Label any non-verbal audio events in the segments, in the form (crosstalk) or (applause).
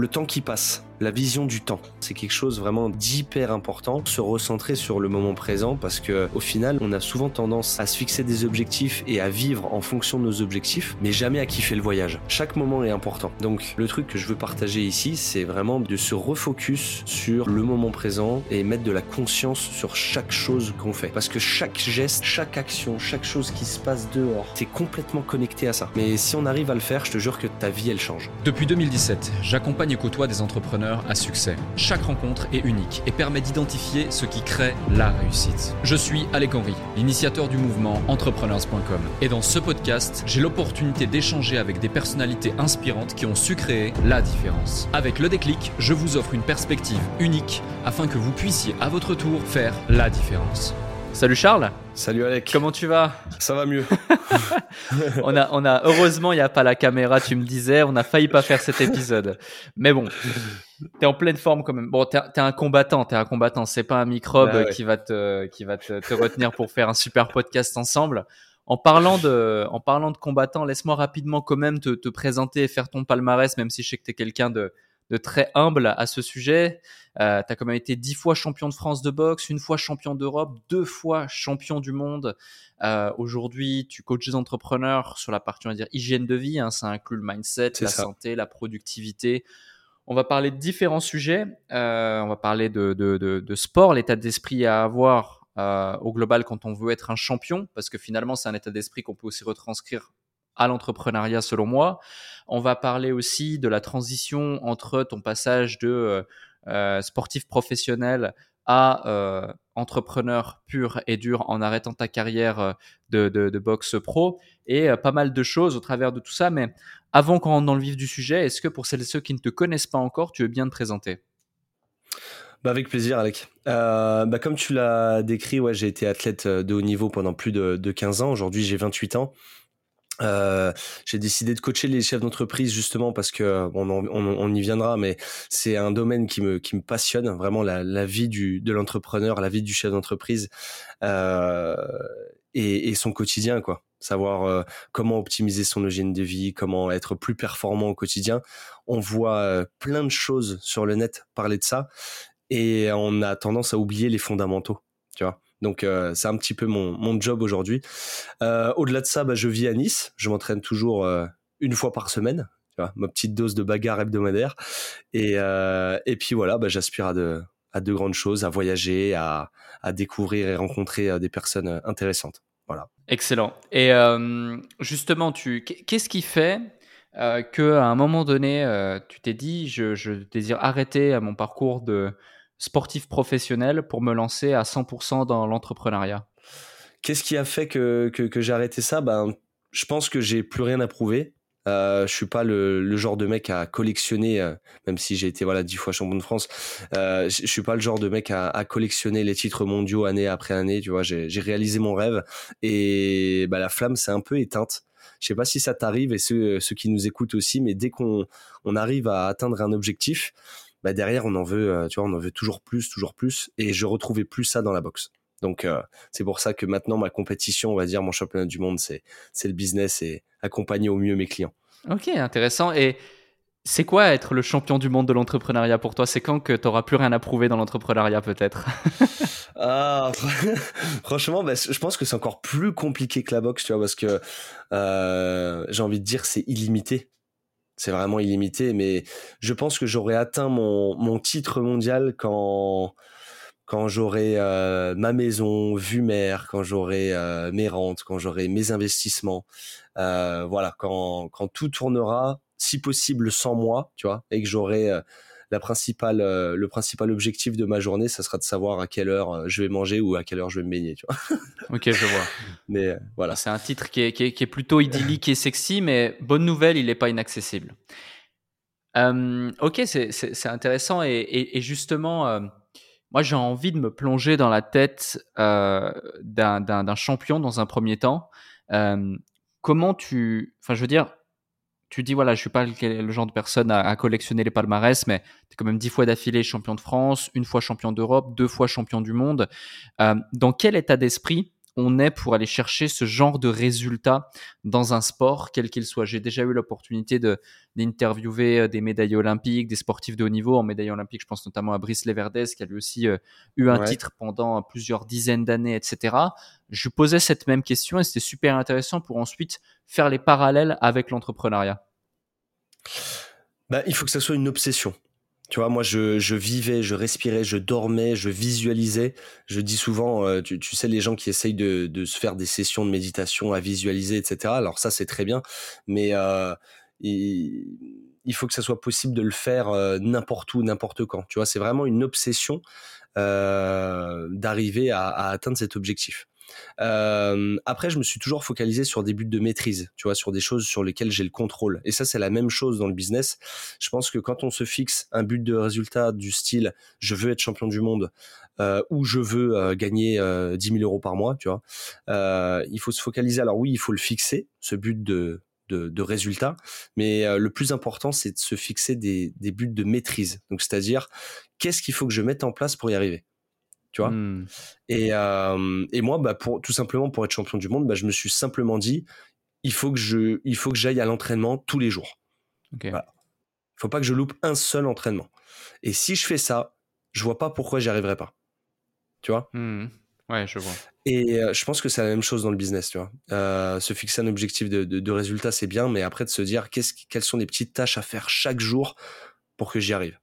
le temps qui passe, la vision du temps. C'est quelque chose vraiment d'hyper important, se recentrer sur le moment présent parce que au final, on a souvent tendance à se fixer des objectifs et à vivre en fonction de nos objectifs, mais jamais à kiffer le voyage. Chaque moment est important. Donc le truc que je veux partager ici, c'est vraiment de se refocus sur le moment présent et mettre de la conscience sur chaque chose qu'on fait parce que chaque geste, chaque action, chaque chose qui se passe dehors, t'es complètement connecté à ça. Mais si on arrive à le faire, je te jure que ta vie elle change. Depuis 2017, j'accompagne et côtoie des entrepreneurs à succès. Chaque rencontre est unique et permet d'identifier ce qui crée la réussite. Je suis Alec Henry, l'initiateur du mouvement entrepreneurs.com. Et dans ce podcast, j'ai l'opportunité d'échanger avec des personnalités inspirantes qui ont su créer la différence. Avec le déclic, je vous offre une perspective unique afin que vous puissiez à votre tour faire la différence. Salut Charles. Salut Alec. Comment tu vas? Ça va mieux. (laughs) (laughs) on a, on a, heureusement, il n'y a pas la caméra, tu me disais, on a failli pas faire cet épisode. Mais bon, t'es en pleine forme quand même. Bon, t'es, es un combattant, t'es un combattant. C'est pas un microbe bah qui va te, qui va te, te retenir pour faire un super podcast ensemble. En parlant de, en parlant de combattant, laisse-moi rapidement quand même te, te présenter et faire ton palmarès, même si je sais que t'es quelqu'un de, de très humble à ce sujet. Euh, tu as quand même été dix fois champion de France de boxe, une fois champion d'Europe, deux fois champion du monde. Euh, Aujourd'hui, tu coaches des entrepreneurs sur la partie, on va dire, hygiène de vie. Hein, ça inclut le mindset, la santé, la productivité. On va parler de différents sujets. Euh, on va parler de, sport, l'état d'esprit à avoir euh, au global quand on veut être un champion, parce que finalement, c'est un état d'esprit qu'on peut aussi retranscrire à l'entrepreneuriat selon moi. On va parler aussi de la transition entre ton passage de euh, sportif professionnel à entrepreneur pur et dur en arrêtant ta carrière de, de, boxe pro et pas mal de choses au travers de tout ça. Mais avant qu'on rentre dans le vif du sujet, est-ce que pour celles et ceux qui ne te connaissent pas encore, tu veux bien te présenter? Bah avec plaisir, Alec. bah comme tu l'as décrit, j'ai été athlète de haut niveau pendant plus de, de 15 ans. Aujourd'hui, j'ai 28 ans. Euh, j'ai décidé de coacher les chefs d'entreprise justement parce que on, on, on, y viendra, mais c'est un domaine qui me qui me passionne vraiment la, la vie du de l'entrepreneur, la vie du chef d'entreprise euh, et, et, son quotidien quoi. Savoir euh, comment optimiser son hygiène de vie, comment être plus performant au quotidien. On voit euh, plein de choses sur le net parler de ça et on a tendance à oublier les fondamentaux, tu vois. Donc euh, c'est un petit peu mon, mon job aujourd'hui. Euh, Au-delà de ça, bah, je vis à Nice. Je m'entraîne toujours euh, une fois par semaine. Tu vois, ma petite dose de bagarre hebdomadaire. Et, et puis voilà, bah, j'aspire à de, à de grandes choses, à voyager, à, à découvrir et rencontrer des personnes intéressantes. Voilà. Excellent. Et justement, tu, qu'est-ce qui fait euh, qu'à un moment donné, tu t'es dit, je, je désire arrêter mon parcours de sportif professionnel pour me lancer à 100% dans l'entrepreneuriat Qu'est-ce qui a fait que, que, que j'ai arrêté ça? Ben, Je pense que j'ai plus rien à prouver. Euh, je suis pas le, le, genre de mec à collectionner, euh, même si j'ai été voilà dix fois champion de France. Euh, je suis pas le genre de mec à, à, collectionner les titres mondiaux année après année. Tu vois, j'ai réalisé mon rêve et bah, la flamme s'est un peu éteinte. Je sais pas si ça t'arrive et ceux, ceux qui nous écoutent aussi, mais dès qu'on on arrive à atteindre un objectif, bah derrière on en veut, euh, tu vois, on en veut toujours plus, toujours plus, et je retrouvais plus ça dans la boxe. Donc euh, c'est pour ça que maintenant ma compétition, on va dire mon championnat du monde, c'est c'est le business et accompagner au mieux mes clients. Ok, intéressant. Et c'est quoi être le champion du monde de l'entrepreneuriat pour toi? C'est quand que tu n'auras plus rien à prouver dans l'entrepreneuriat peut-être? (laughs) (laughs) Ah, (laughs) Franchement, bah, je pense que c'est encore plus compliqué que la boxe, tu vois, parce que euh, j'ai envie de dire c'est illimité c'est vraiment illimité. Mais je pense que j'aurais atteint mon, mon titre mondial quand quand j'aurai euh, ma maison vue mer, quand j'aurai euh, mes rentes, quand j'aurai mes investissements, euh, voilà, quand quand tout tournera, si possible sans moi, tu vois, et que j'aurai la principale, euh, le principal objectif de ma journée, ça sera de savoir à quelle heure euh, je vais manger ou à quelle heure je vais me baigner, tu vois. (laughs) ok, je vois. (laughs) Mais euh, voilà. C'est un titre qui est, qui, est, qui est, plutôt idyllique et sexy, mais bonne nouvelle, il n'est pas inaccessible. Euh, ok, c'est intéressant et, et, et justement, moi j'ai envie de me plonger dans la tête d'un champion dans un premier temps. comment tu, enfin je veux dire, tu dis voilà, je suis pas le, genre de personne à, collectionner les palmarès, mais tu es quand même dix fois d'affilée champion de France, une fois champion d'Europe, deux fois champion du monde. Euh, dans quel état d'esprit on est pour aller chercher ce genre de résultats dans un sport, quel qu'il soit. J'ai déjà eu l'opportunité d'interviewer euh, des médaillés olympiques, des sportifs de haut niveau. En médaille olympique, je pense notamment à Brice Leverdez, qui a lui aussi euh, eu un titre pendant plusieurs dizaines d'années, etc. Je posais cette même question et c'était super intéressant pour ensuite faire les parallèles avec l'entrepreneuriat. Bah, il faut que ça soit une obsession. Tu vois, moi, je, je, vivais, je respirais, je dormais, je visualisais. Je dis souvent, euh, tu, tu, sais, les gens qui essayent de, de, se faire des sessions de méditation à visualiser, etc. Alors ça, c'est très bien, mais euh, il, il, faut que ça soit possible de le faire euh, n'importe où, n'importe quand. Tu vois, c'est vraiment une obsession euh, d'arriver à, à, atteindre cet objectif. Euh, après, je me suis toujours focalisé sur des buts de maîtrise, tu vois, sur des choses sur lesquelles j'ai le contrôle. Et ça, c'est la même chose dans le business. Je pense que quand on se fixe un but de résultat du style, je veux être champion du monde, euh, ou je veux euh, gagner 10 000 euros par mois, tu vois, il faut se focaliser. Alors oui, il faut le fixer, ce but de, de, résultat. Mais le plus important, c'est de se fixer des, des, buts de maîtrise. Donc, c'est-à-dire, qu'est-ce qu'il faut que je mette en place pour y arriver? Tu vois. Mmh. Et, euh, et, moi, bah, pour, tout simplement pour être champion du monde, bah, je me suis simplement dit, il faut que je, il faut que j'aille à l'entraînement tous les jours. Okay. Voilà. Il faut pas que je loupe un seul entraînement. Et si je fais ça, je vois pas pourquoi j'y arriverai pas. Tu vois? Mmh. Ouais, je vois. Et euh, je pense que c'est la même chose dans le business, tu vois. Euh, se fixer un objectif de, de, de résultat, c'est bien, mais après de se dire qu'est-ce, quelles sont les petites tâches à faire chaque jour pour que j'y arrive?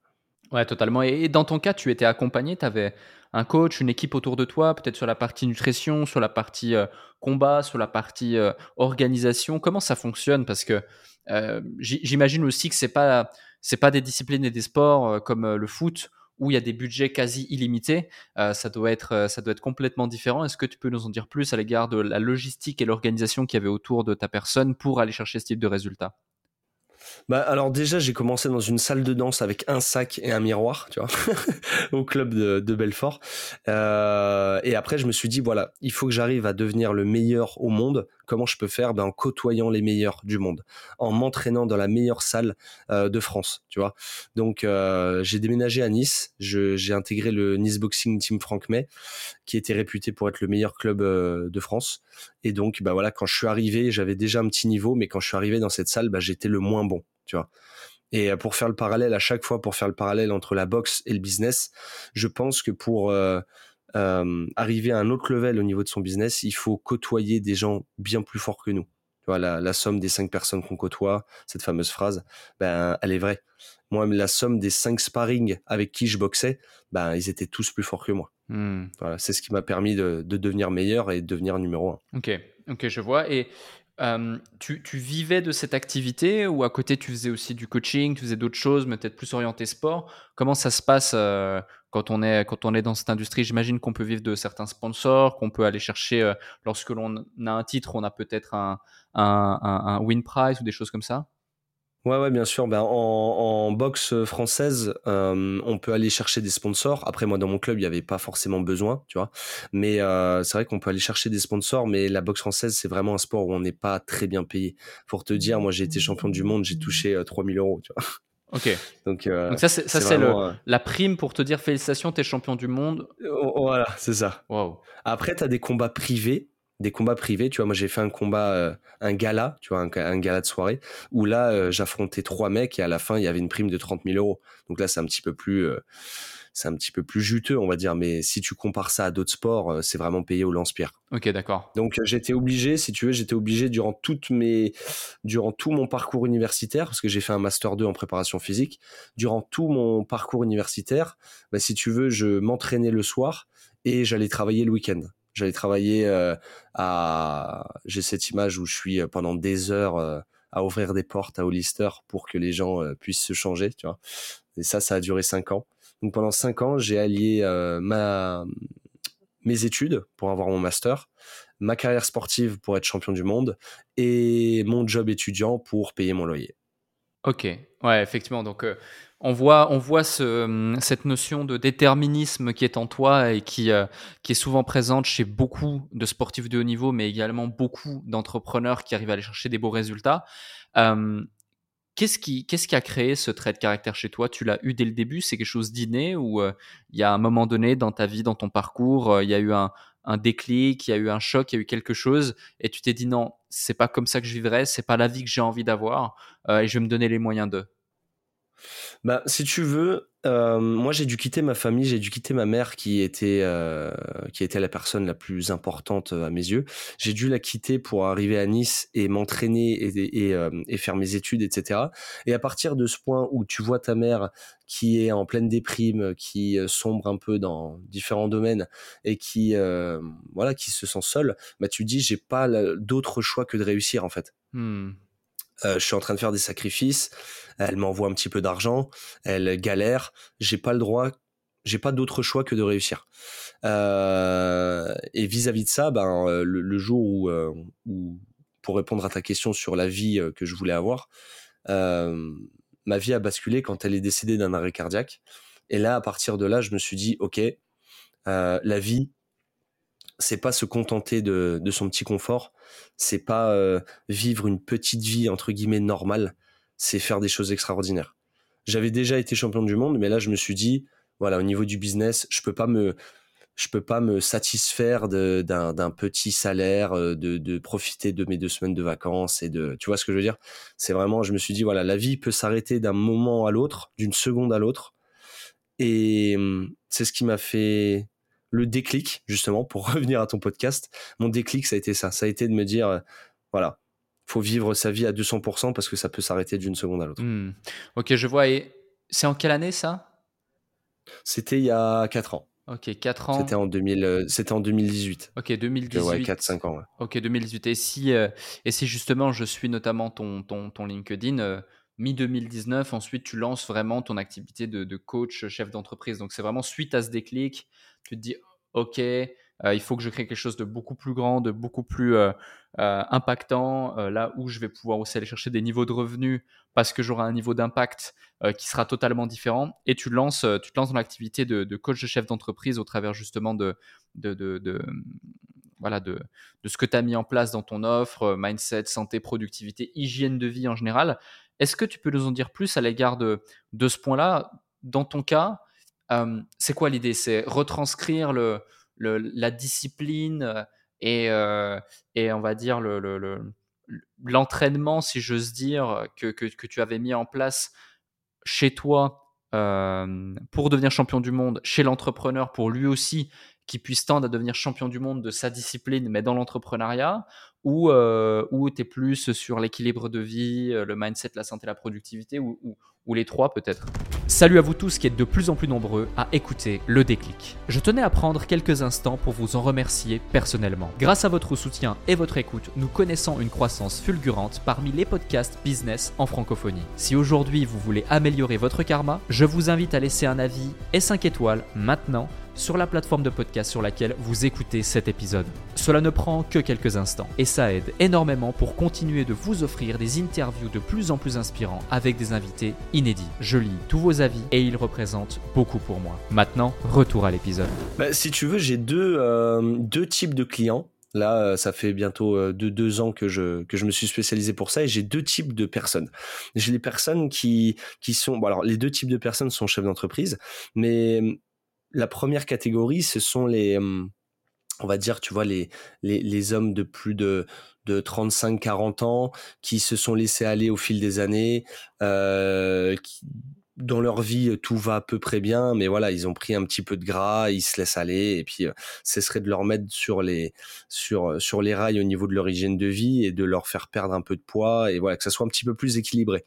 Ouais, totalement. Et dans ton cas, tu étais accompagné, tu avais un coach, une équipe autour de toi, peut-être sur la partie nutrition, sur la partie euh, combat, sur la partie euh, organisation. Comment ça fonctionne? Parce que euh, j'imagine aussi que c'est pas pas des disciplines et des sports comme le foot où il y a des budgets quasi illimités. ça doit être ça doit être complètement différent. Est-ce que tu peux nous en dire plus à l'égard de la logistique et l'organisation qu'il y avait autour de ta personne pour aller chercher ce type de résultats bah alors déjà j'ai commencé dans une salle de danse avec un sac et un miroir, tu vois, (laughs) au club de, de Belfort. Euh, et après je me suis dit voilà, il faut que j'arrive à devenir le meilleur au monde. Comment je peux faire ben, En côtoyant les meilleurs du monde, en m'entraînant dans la meilleure salle euh, de France, tu vois. Donc euh, j'ai déménagé à Nice, j'ai intégré le Nice Boxing Team Franck May, qui était réputé pour être le meilleur club euh, de France. Et donc bah voilà, quand je suis arrivé, j'avais déjà un petit niveau, mais quand je suis arrivé dans cette salle, bah, j'étais le moins bon tu vois. Et pour faire le parallèle à chaque fois, pour faire le parallèle entre la boxe et le business, je pense que pour euh, arriver à un autre level au niveau de son business, il faut côtoyer des gens bien plus forts que nous. Tu vois, la, la somme des cinq personnes qu'on côtoie, cette fameuse phrase, ben, elle est vraie. Moi, la somme des cinq sparring avec qui je boxais, ben, ils étaient tous plus forts que moi. Hmm. Voilà, c'est ce qui m'a permis de, de, devenir meilleur et de devenir numéro un. Ok, ok, je vois. Et euh, tu, vivais de cette activité ou à côté tu faisais aussi du coaching, tu faisais d'autres choses, mais peut-être plus orienté sport Comment ça se passe euh, quand, on est, quand on est dans cette industrie J'imagine qu'on peut vivre de certains sponsors, qu'on peut aller chercher, euh, lorsque l'on a un titre, on a peut-être un, un, win prize ou des choses comme ça? Ouais, ouais, bien sûr. Ben, en, boxe française, euh, on peut aller chercher des sponsors. Après, moi, dans mon club, il n'y avait pas forcément besoin, tu vois. Mais euh, c'est vrai qu'on peut aller chercher des sponsors, mais la boxe française, c'est vraiment un sport où on n'est pas très bien payé. Pour te dire, moi, j'ai été champion du monde, j'ai touché 3000 euh, euros, tu vois. Ok. Donc, Donc ça, c'est, ça, c'est la prime pour te dire félicitations, t'es champion du monde. Voilà, c'est ça. Wow. Après, tu as des combats privés des combats privés. Tu vois, moi j'ai fait un combat, euh, un gala, tu vois, un, gala de soirée, où là euh, j'affrontais trois mecs et à la fin il y avait une prime de 30 000 euros. Donc là c'est un petit peu plus, euh, c'est un petit peu plus juteux, on va dire. Mais si tu compares ça à d'autres sports, c'est vraiment payé au lance-pierre. Ok, d'accord. Donc j'étais obligé, si tu veux, j'étais obligé durant toutes mes, durant tout mon parcours universitaire, parce que j'ai fait un master 2 en préparation physique. Durant tout mon parcours universitaire, bah, si tu veux, je m'entraînais le soir et j'allais travailler le week-end. J'allais travailler euh, à. J'ai cette image où je suis euh, pendant des heures euh, à ouvrir des portes à Hollister pour que les gens puissent se changer, tu vois. Et ça, ça a duré cinq ans. Donc pendant cinq ans, j'ai allié ma mes études pour avoir mon master, ma carrière sportive pour être champion du monde et mon job étudiant pour payer mon loyer. Ok, ouais, effectivement. Donc, on voit, on voit ce, cette notion de déterminisme qui est en toi et qui, euh, qui est souvent présente chez beaucoup de sportifs de haut niveau, mais également beaucoup d'entrepreneurs qui arrivent à aller chercher des beaux résultats. Euh, qu'est-ce qui, qu'est-ce qui a créé ce trait de caractère chez toi? Tu l'as eu dès le début? C'est quelque chose d'inné ou euh, il y a un moment donné dans ta vie, dans ton parcours, il y a eu un, un déclic, il y a eu un choc, il y a eu quelque chose, et tu t'es dit non, c'est pas comme ça que je vivrai, c'est pas la vie que j'ai envie d'avoir, euh, et je vais me donner les moyens de? Bah, si tu veux, euh, moi j'ai dû quitter ma famille, j'ai dû quitter ma mère qui était euh, qui était la personne la plus importante à mes yeux. J'ai dû la quitter pour arriver à Nice et m'entraîner et, euh, et, faire mes études, etc. Et à partir de ce point où tu vois ta mère qui est en pleine déprime, qui sombre un peu dans différents domaines et qui voilà qui se sent seule, bah tu dis j'ai pas d'autre choix que de réussir en fait. Hmm. Je suis en train de faire des sacrifices elle m'envoie un petit peu d'argent, elle galère, j'ai pas le droit, j'ai pas d'autre choix que de réussir. Euh, et vis-à-vis de ça, ben euh, le, jour euh, où, pour répondre à ta question sur la vie que je voulais avoir, ma vie a basculé quand elle est décédée d'un arrêt cardiaque. Et là, à partir de là, je me suis dit, ok, la vie, c'est pas se contenter de, son petit confort, c'est pas vivre une petite vie entre guillemets normale, c'est faire des choses extraordinaires. J'avais déjà été champion du monde, mais là, je me suis dit, voilà, au niveau du business, je peux pas me, je peux pas me satisfaire d'un petit salaire, euh, de, de, profiter de mes deux semaines de vacances et de, tu vois ce que je veux dire? C'est vraiment, je me suis dit, voilà, la vie peut s'arrêter d'un moment à l'autre, d'une seconde à l'autre, et hum, c'est ce qui m'a fait le déclic, justement, pour (laughs) revenir à ton podcast. Mon déclic, ça a été ça, ça a été de me dire, euh, voilà, faut vivre sa vie à 200% parce que ça peut s'arrêter d'une seconde à l'autre. Hmm. Ok, je vois. Et c'est en quelle année ça? C'était il y a 4 ans. Ok, 4 ans. C'était en, 2000, euh, c'était en 2018. Ok, 2018. Ouais, 4-5 ans. Ouais. Ok, 2018. Et si, euh, et si justement je suis notamment ton, ton, ton LinkedIn, mi-2019, ensuite tu lances vraiment ton activité de, coach, chef d'entreprise. Donc c'est vraiment suite à ce déclic, tu te dis, ok, euh, il faut que je crée quelque chose de beaucoup plus grand, de beaucoup plus euh, euh, impactant, là où je vais pouvoir aussi aller chercher des niveaux de revenus parce que j'aurai un niveau d'impact qui sera totalement différent. Et tu, lances, tu te lances dans l'activité de, coach chef d'entreprise au travers justement de, de, de voilà, de, de, ce que tu as mis en place dans ton offre, mindset, santé, productivité, hygiène de vie en général. Est-ce que tu peux nous en dire plus à l'égard de, ce point-là? Dans ton cas, c'est quoi l'idée? C'est retranscrire la discipline euh, et, euh, et l'entraînement, si j'ose dire, que, tu avais mis en place chez toi pour devenir champion du monde, chez l'entrepreneur, pour lui aussi qui puisse tendre à devenir champion du monde de sa discipline, mais dans l'entrepreneuriat, ou, es plus sur l'équilibre de vie, le mindset, la santé, la productivité, ou, ou les trois peut-être? Salut à vous tous qui êtes de plus en plus nombreux à écouter le déclic. Je tenais à prendre quelques instants pour vous en remercier personnellement. Grâce à votre soutien et votre écoute, nous connaissons une croissance fulgurante parmi les podcasts business en francophonie. Si aujourd'hui vous voulez améliorer votre karma, je vous invite à laisser un avis et 5 étoiles maintenant sur la plateforme de podcast sur laquelle vous écoutez cet épisode. Cela ne prend que quelques instants et ça aide énormément pour continuer de vous offrir des interviews de plus en plus inspirants avec des invités inédits. Je lis tous vos avis et ils représentent beaucoup pour moi. Maintenant, retour à l'épisode. Bah, si tu veux, j'ai deux, euh, deux types de clients. Là, euh, ça fait bientôt euh, deux, ans que je, que je me suis spécialisé pour ça et j'ai deux types de personnes. J'ai les personnes qui, qui sont... Bon, alors, les deux types de personnes sont chefs d'entreprise, mais la première catégorie, ce sont les, on va dire, tu vois, les, les, hommes de plus de, de 35-40 ans qui se sont laissés aller au fil des années, euh, dans leur vie tout va à peu près bien, mais voilà, ils ont pris un petit peu de gras, ils se laissent aller, et puis euh, ce serait de leur mettre sur les sur sur les rails au niveau de leur hygiène de vie et de leur faire perdre un peu de poids et voilà que ça soit un petit peu plus équilibré.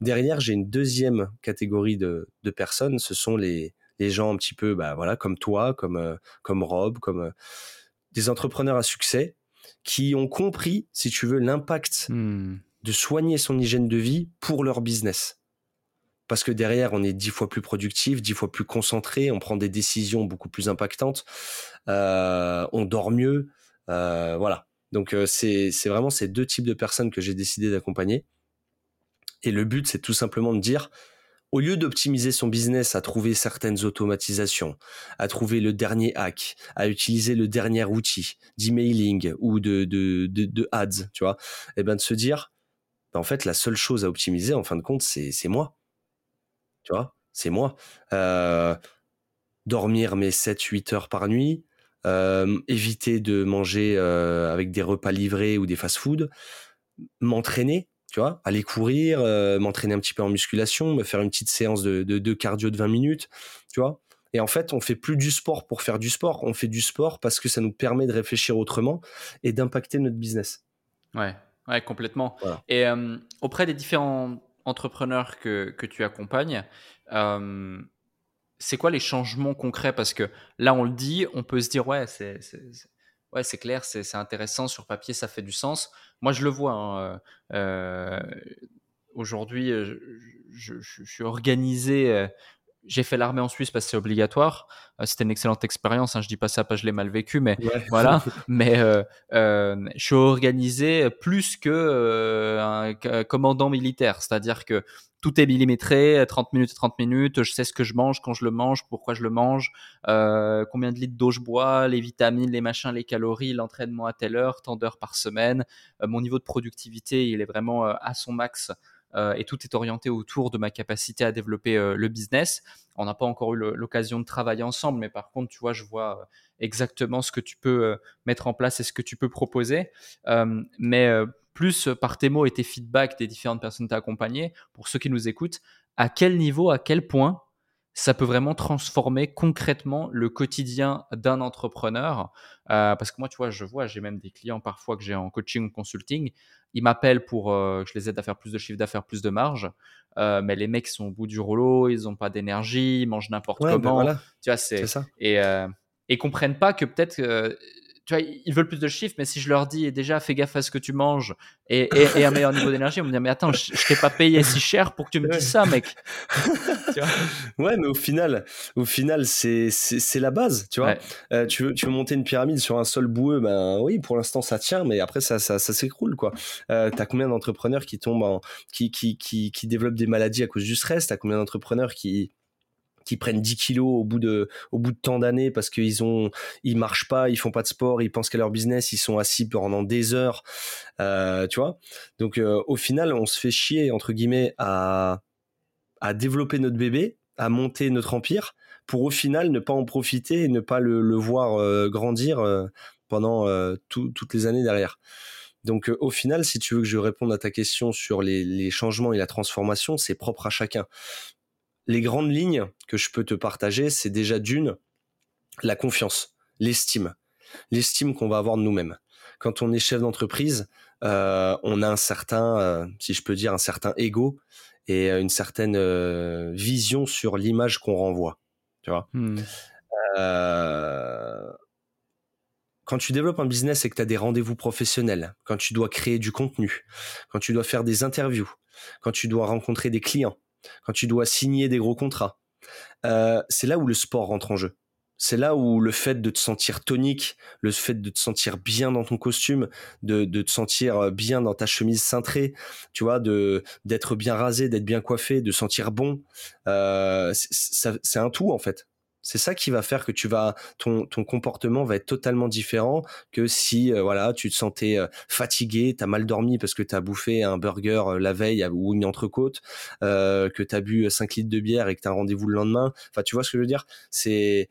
Derrière, j'ai une deuxième catégorie de, de personnes, ce sont les les gens un petit peu, bah voilà, comme toi, comme euh, comme Rob, comme euh, des entrepreneurs à succès qui ont compris, si tu veux, l'impact mmh. de soigner son hygiène de vie pour leur business. Parce que derrière, on est dix fois plus productif, dix fois plus concentré, on prend des décisions beaucoup plus impactantes, euh, on dort mieux, voilà. Donc c'est vraiment ces deux types de personnes que j'ai décidé d'accompagner. Et le but, c'est tout simplement de dire, au lieu d'optimiser son business à trouver certaines automatisations, à trouver le dernier hack, à utiliser le dernier outil d'emailing ou de, de, de, ads, tu vois, et eh ben de se dire, ben, en fait, la seule chose à optimiser, en fin de compte, c'est moi. Tu vois, c'est moi. Euh, dormir mes 7-8 heures par nuit, éviter de manger avec des repas livrés ou des fast-food, m'entraîner, tu vois, aller courir, m'entraîner un petit peu en musculation, me faire une petite séance de, de, cardio de 20 minutes, tu vois. Et en fait, on fait plus du sport pour faire du sport, on fait du sport parce que ça nous permet de réfléchir autrement et d'impacter notre business. Ouais, ouais, complètement. Et auprès des différents entrepreneurs que, que tu accompagnes, c'est quoi les changements concrets? Parce que là, on le dit, on peut se dire, ouais, c'est ouais, c'est clair, c'est intéressant, sur papier, ça fait du sens. Moi, je le vois. Hein, euh, aujourd'hui, je, je, suis organisé j'ai fait l'armée en Suisse parce que c'est obligatoire. Euh, c'était une excellente expérience. Hein, je dis pas ça parce que je l'ai mal vécu, mais (laughs) voilà. mais euh, euh, je suis organisé plus que euh, un commandant militaire, c'est-à-dire que tout est millimétré, 30 minutes 30 minutes. Je sais ce que je mange, quand je le mange, pourquoi je le mange, combien de litres d'eau je bois, les vitamines, les machins, les calories, l'entraînement à telle heure, tant d'heures par semaine. mon niveau de productivité, il est vraiment à son max euh, et tout est orienté autour de ma capacité à développer euh, le business. On n'a pas encore eu l'occasion de travailler ensemble, mais par contre, tu vois, je vois euh, exactement ce que tu peux mettre en place et ce que tu peux proposer. mais plus par tes mots et tes feedbacks des différentes personnes accompagnées, pour ceux qui nous écoutent, à quel niveau, à quel point ça peut vraiment transformer concrètement le quotidien d'un entrepreneur. parce que moi, tu vois, je vois, j'ai même des clients parfois que j'ai en coaching ou consulting, ils m'appellent pour euh, que je les aide à faire plus de chiffre d'affaires, plus de marge. Euh, mais les mecs sont au bout du rouleau, ils n'ont pas d'énergie, ils mangent n'importe ben comment. Tu vois, c'est ça. Et, euh, et comprennent pas que peut-être tu vois, ils veulent plus de chiffres, mais si je leur dis déjà fais gaffe à ce que tu manges et, et, un meilleur niveau d'énergie, ils vont me dire mais attends, je, je t'ai pas payé si cher pour que tu me dises ça, mec. (laughs) tu vois? Ouais, mais au final, au final, c'est c'est la base, tu vois? Euh, tu veux tu veux monter une pyramide sur un sol boueux, ben oui, pour l'instant ça tient, mais après ça ça, ça s'écroule quoi. Euh, T'as combien d'entrepreneurs qui tombent en qui, qui qui qui développent des maladies à cause du stress? T'as combien d'entrepreneurs qui qui prennent 10 kilos au bout de au bout de tant d'années parce qu'ils ont ils marchent pas, ils font pas de sport, ils pensent qu'à leur business, ils sont assis pendant des heures, euh, tu vois. Donc euh, au final, on se fait chier entre guillemets à à développer notre bébé, à monter notre empire pour au final ne pas en profiter et ne pas le, voir euh, grandir pendant toutes les années derrière. Donc au final, si tu veux que je réponde à ta question sur les changements et la transformation, c'est propre à chacun les grandes lignes que je peux te partager, c'est déjà d'une, la confiance, l'estime, l'estime qu'on va avoir de nous-mêmes. Quand on est chef d'entreprise, euh, on a un certain, euh, si je peux dire, un certain ego et une certaine euh, vision sur l'image qu'on renvoie. Tu vois. Hmm. quand tu développes un business et que tu as des rendez-vous professionnels, quand tu dois créer du contenu, quand tu dois faire des interviews, quand tu dois rencontrer des clients, quand tu dois signer des gros contrats. Euh, c'est là où le sport rentre en jeu. C'est là où le fait de te sentir tonique, le fait de te sentir bien dans ton costume, de, te sentir euh, bien dans ta chemise cintrée, tu vois, de d'être bien rasé, d'être bien coiffé, de sentir bon, euh, c'est un tout en fait. C'est ça qui va faire que tu vas ton, ton comportement va être totalement différent que si euh, voilà tu te sentais euh, fatigué, t'as mal dormi parce que t'as bouffé un burger euh, la veille ou une entrecôte, euh, que t'as bu 5 litres de bière et que t'as un rendez-vous le lendemain. Enfin tu vois ce que je veux dire? C'est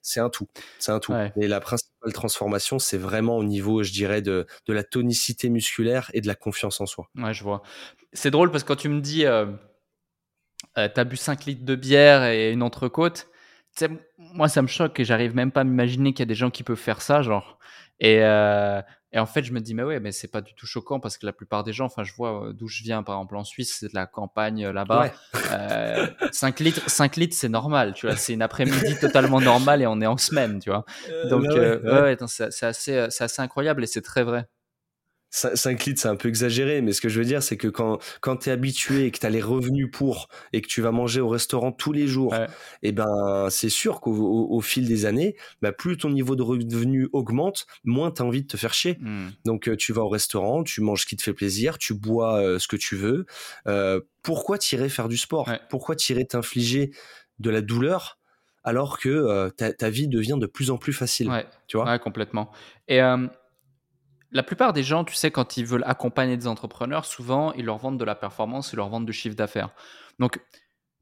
c'est un tout, c'est un tout. Et la principale transformation, c'est vraiment au niveau, je dirais, de, de la tonicité musculaire et de la confiance en soi. Ouais, je vois. C'est drôle parce que quand tu me dis, euh, t'as bu 5 litres de bière et une entrecôte, moi, ça me choque et j'arrive même pas à m'imaginer qu'il y a des gens qui peuvent faire ça, genre. Et, euh, et en fait, je me dis, mais ouais, mais c'est pas du tout choquant parce que la plupart des gens, enfin, je vois euh, d'où je viens, par exemple, en Suisse, c'est de la campagne euh, là-bas. 5 (laughs) litres, 5 litres, c'est normal, tu vois. C'est une après-midi totalement normale et on est en semaine, tu vois. Donc, bah ouais, c'est assez, assez incroyable et c'est très vrai. 5 litres, c'est un peu exagéré, mais ce que je veux dire, c'est que quand, quand tu es habitué et que tu as les revenus pour et que tu vas manger au restaurant tous les jours, et eh ben c'est sûr qu'au au, fil des années, bah, plus ton niveau de revenus augmente, moins tu as envie de te faire chier. Mmh. Donc euh, tu vas au restaurant, tu manges ce qui te fait plaisir, tu bois euh, ce que tu veux. Euh, pourquoi t'irais faire du sport? Pourquoi t'irais t'infliger de la douleur alors que ta, ta, vie devient de plus en plus facile? Tu vois? Ouais, complètement. Et la plupart des gens, tu sais, quand ils veulent accompagner des entrepreneurs, souvent, ils leur vendent de la performance, ils leur vendent du chiffre d'affaires. Donc,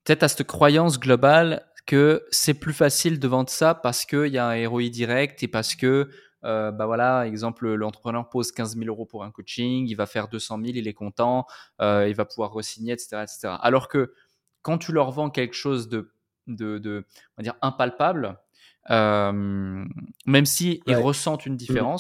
peut-être à cette croyance globale que c'est plus facile de vendre ça parce qu'il y a un ROI direct et parce que, euh, bah voilà, exemple, l'entrepreneur pose 15 000 euros pour un coaching, il va faire 200 000, il est content, euh, il va pouvoir re-signer, etc., etc. Alors que quand tu leur vends quelque chose de, de, on va dire, impalpable, euh, même si ils ressentent une mmh.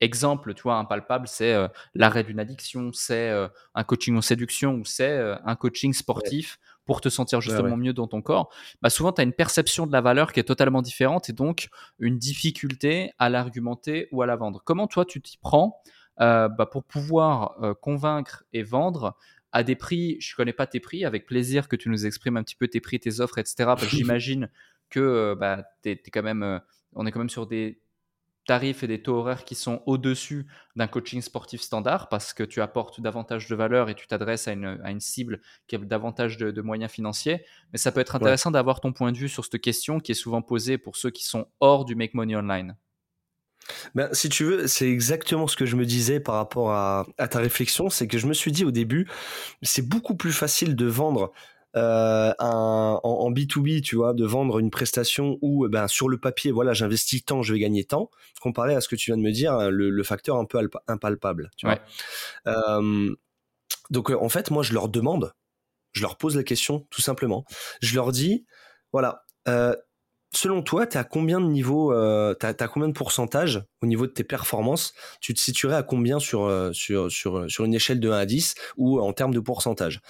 Exemple, tu vois, impalpable, c'est l'arrêt d'une addiction, c'est un coaching en séduction ou c'est un coaching sportif pour te sentir justement mieux dans ton corps, bah souvent tu as une perception de la valeur qui est totalement différente et donc une difficulté à l'argumenter ou à la vendre. Comment toi tu t'y prends bah, pour pouvoir convaincre et vendre à des prix, je connais pas tes prix, avec plaisir que tu nous exprimes un petit peu tes prix, tes offres, etc. (laughs) J'imagine que euh, bah, es quand même, on est quand même sur des tarifs et des taux horaires qui sont au-dessus d'un coaching sportif standard parce que tu apportes davantage de valeur et tu t'adresses à une, cible qui a davantage de, moyens financiers. Mais ça peut être intéressant d'avoir ton point de vue sur cette question qui est souvent posée pour ceux qui sont hors du Make Money Online. Ben, si tu veux, c'est exactement ce que je me disais par rapport à ta réflexion, c'est que je me suis dit au début, c'est beaucoup plus facile de vendre euh, un, en, B2B, tu vois, de vendre une prestation où, ben, sur le papier, voilà, j'investis tant, je vais gagner tant, comparé à ce que tu viens de me dire, le, le facteur un peu impalpable, tu vois. Euh, donc, en fait, moi, je leur demande, je leur pose la question, tout simplement. Je leur dis, voilà, euh, selon toi, tu as combien de niveaux, euh, tu as, combien de pourcentage au niveau de tes performances? Tu te situerais à combien sur, euh, sur, sur, sur une échelle de 1 à 10 ou en termes de pourcentage?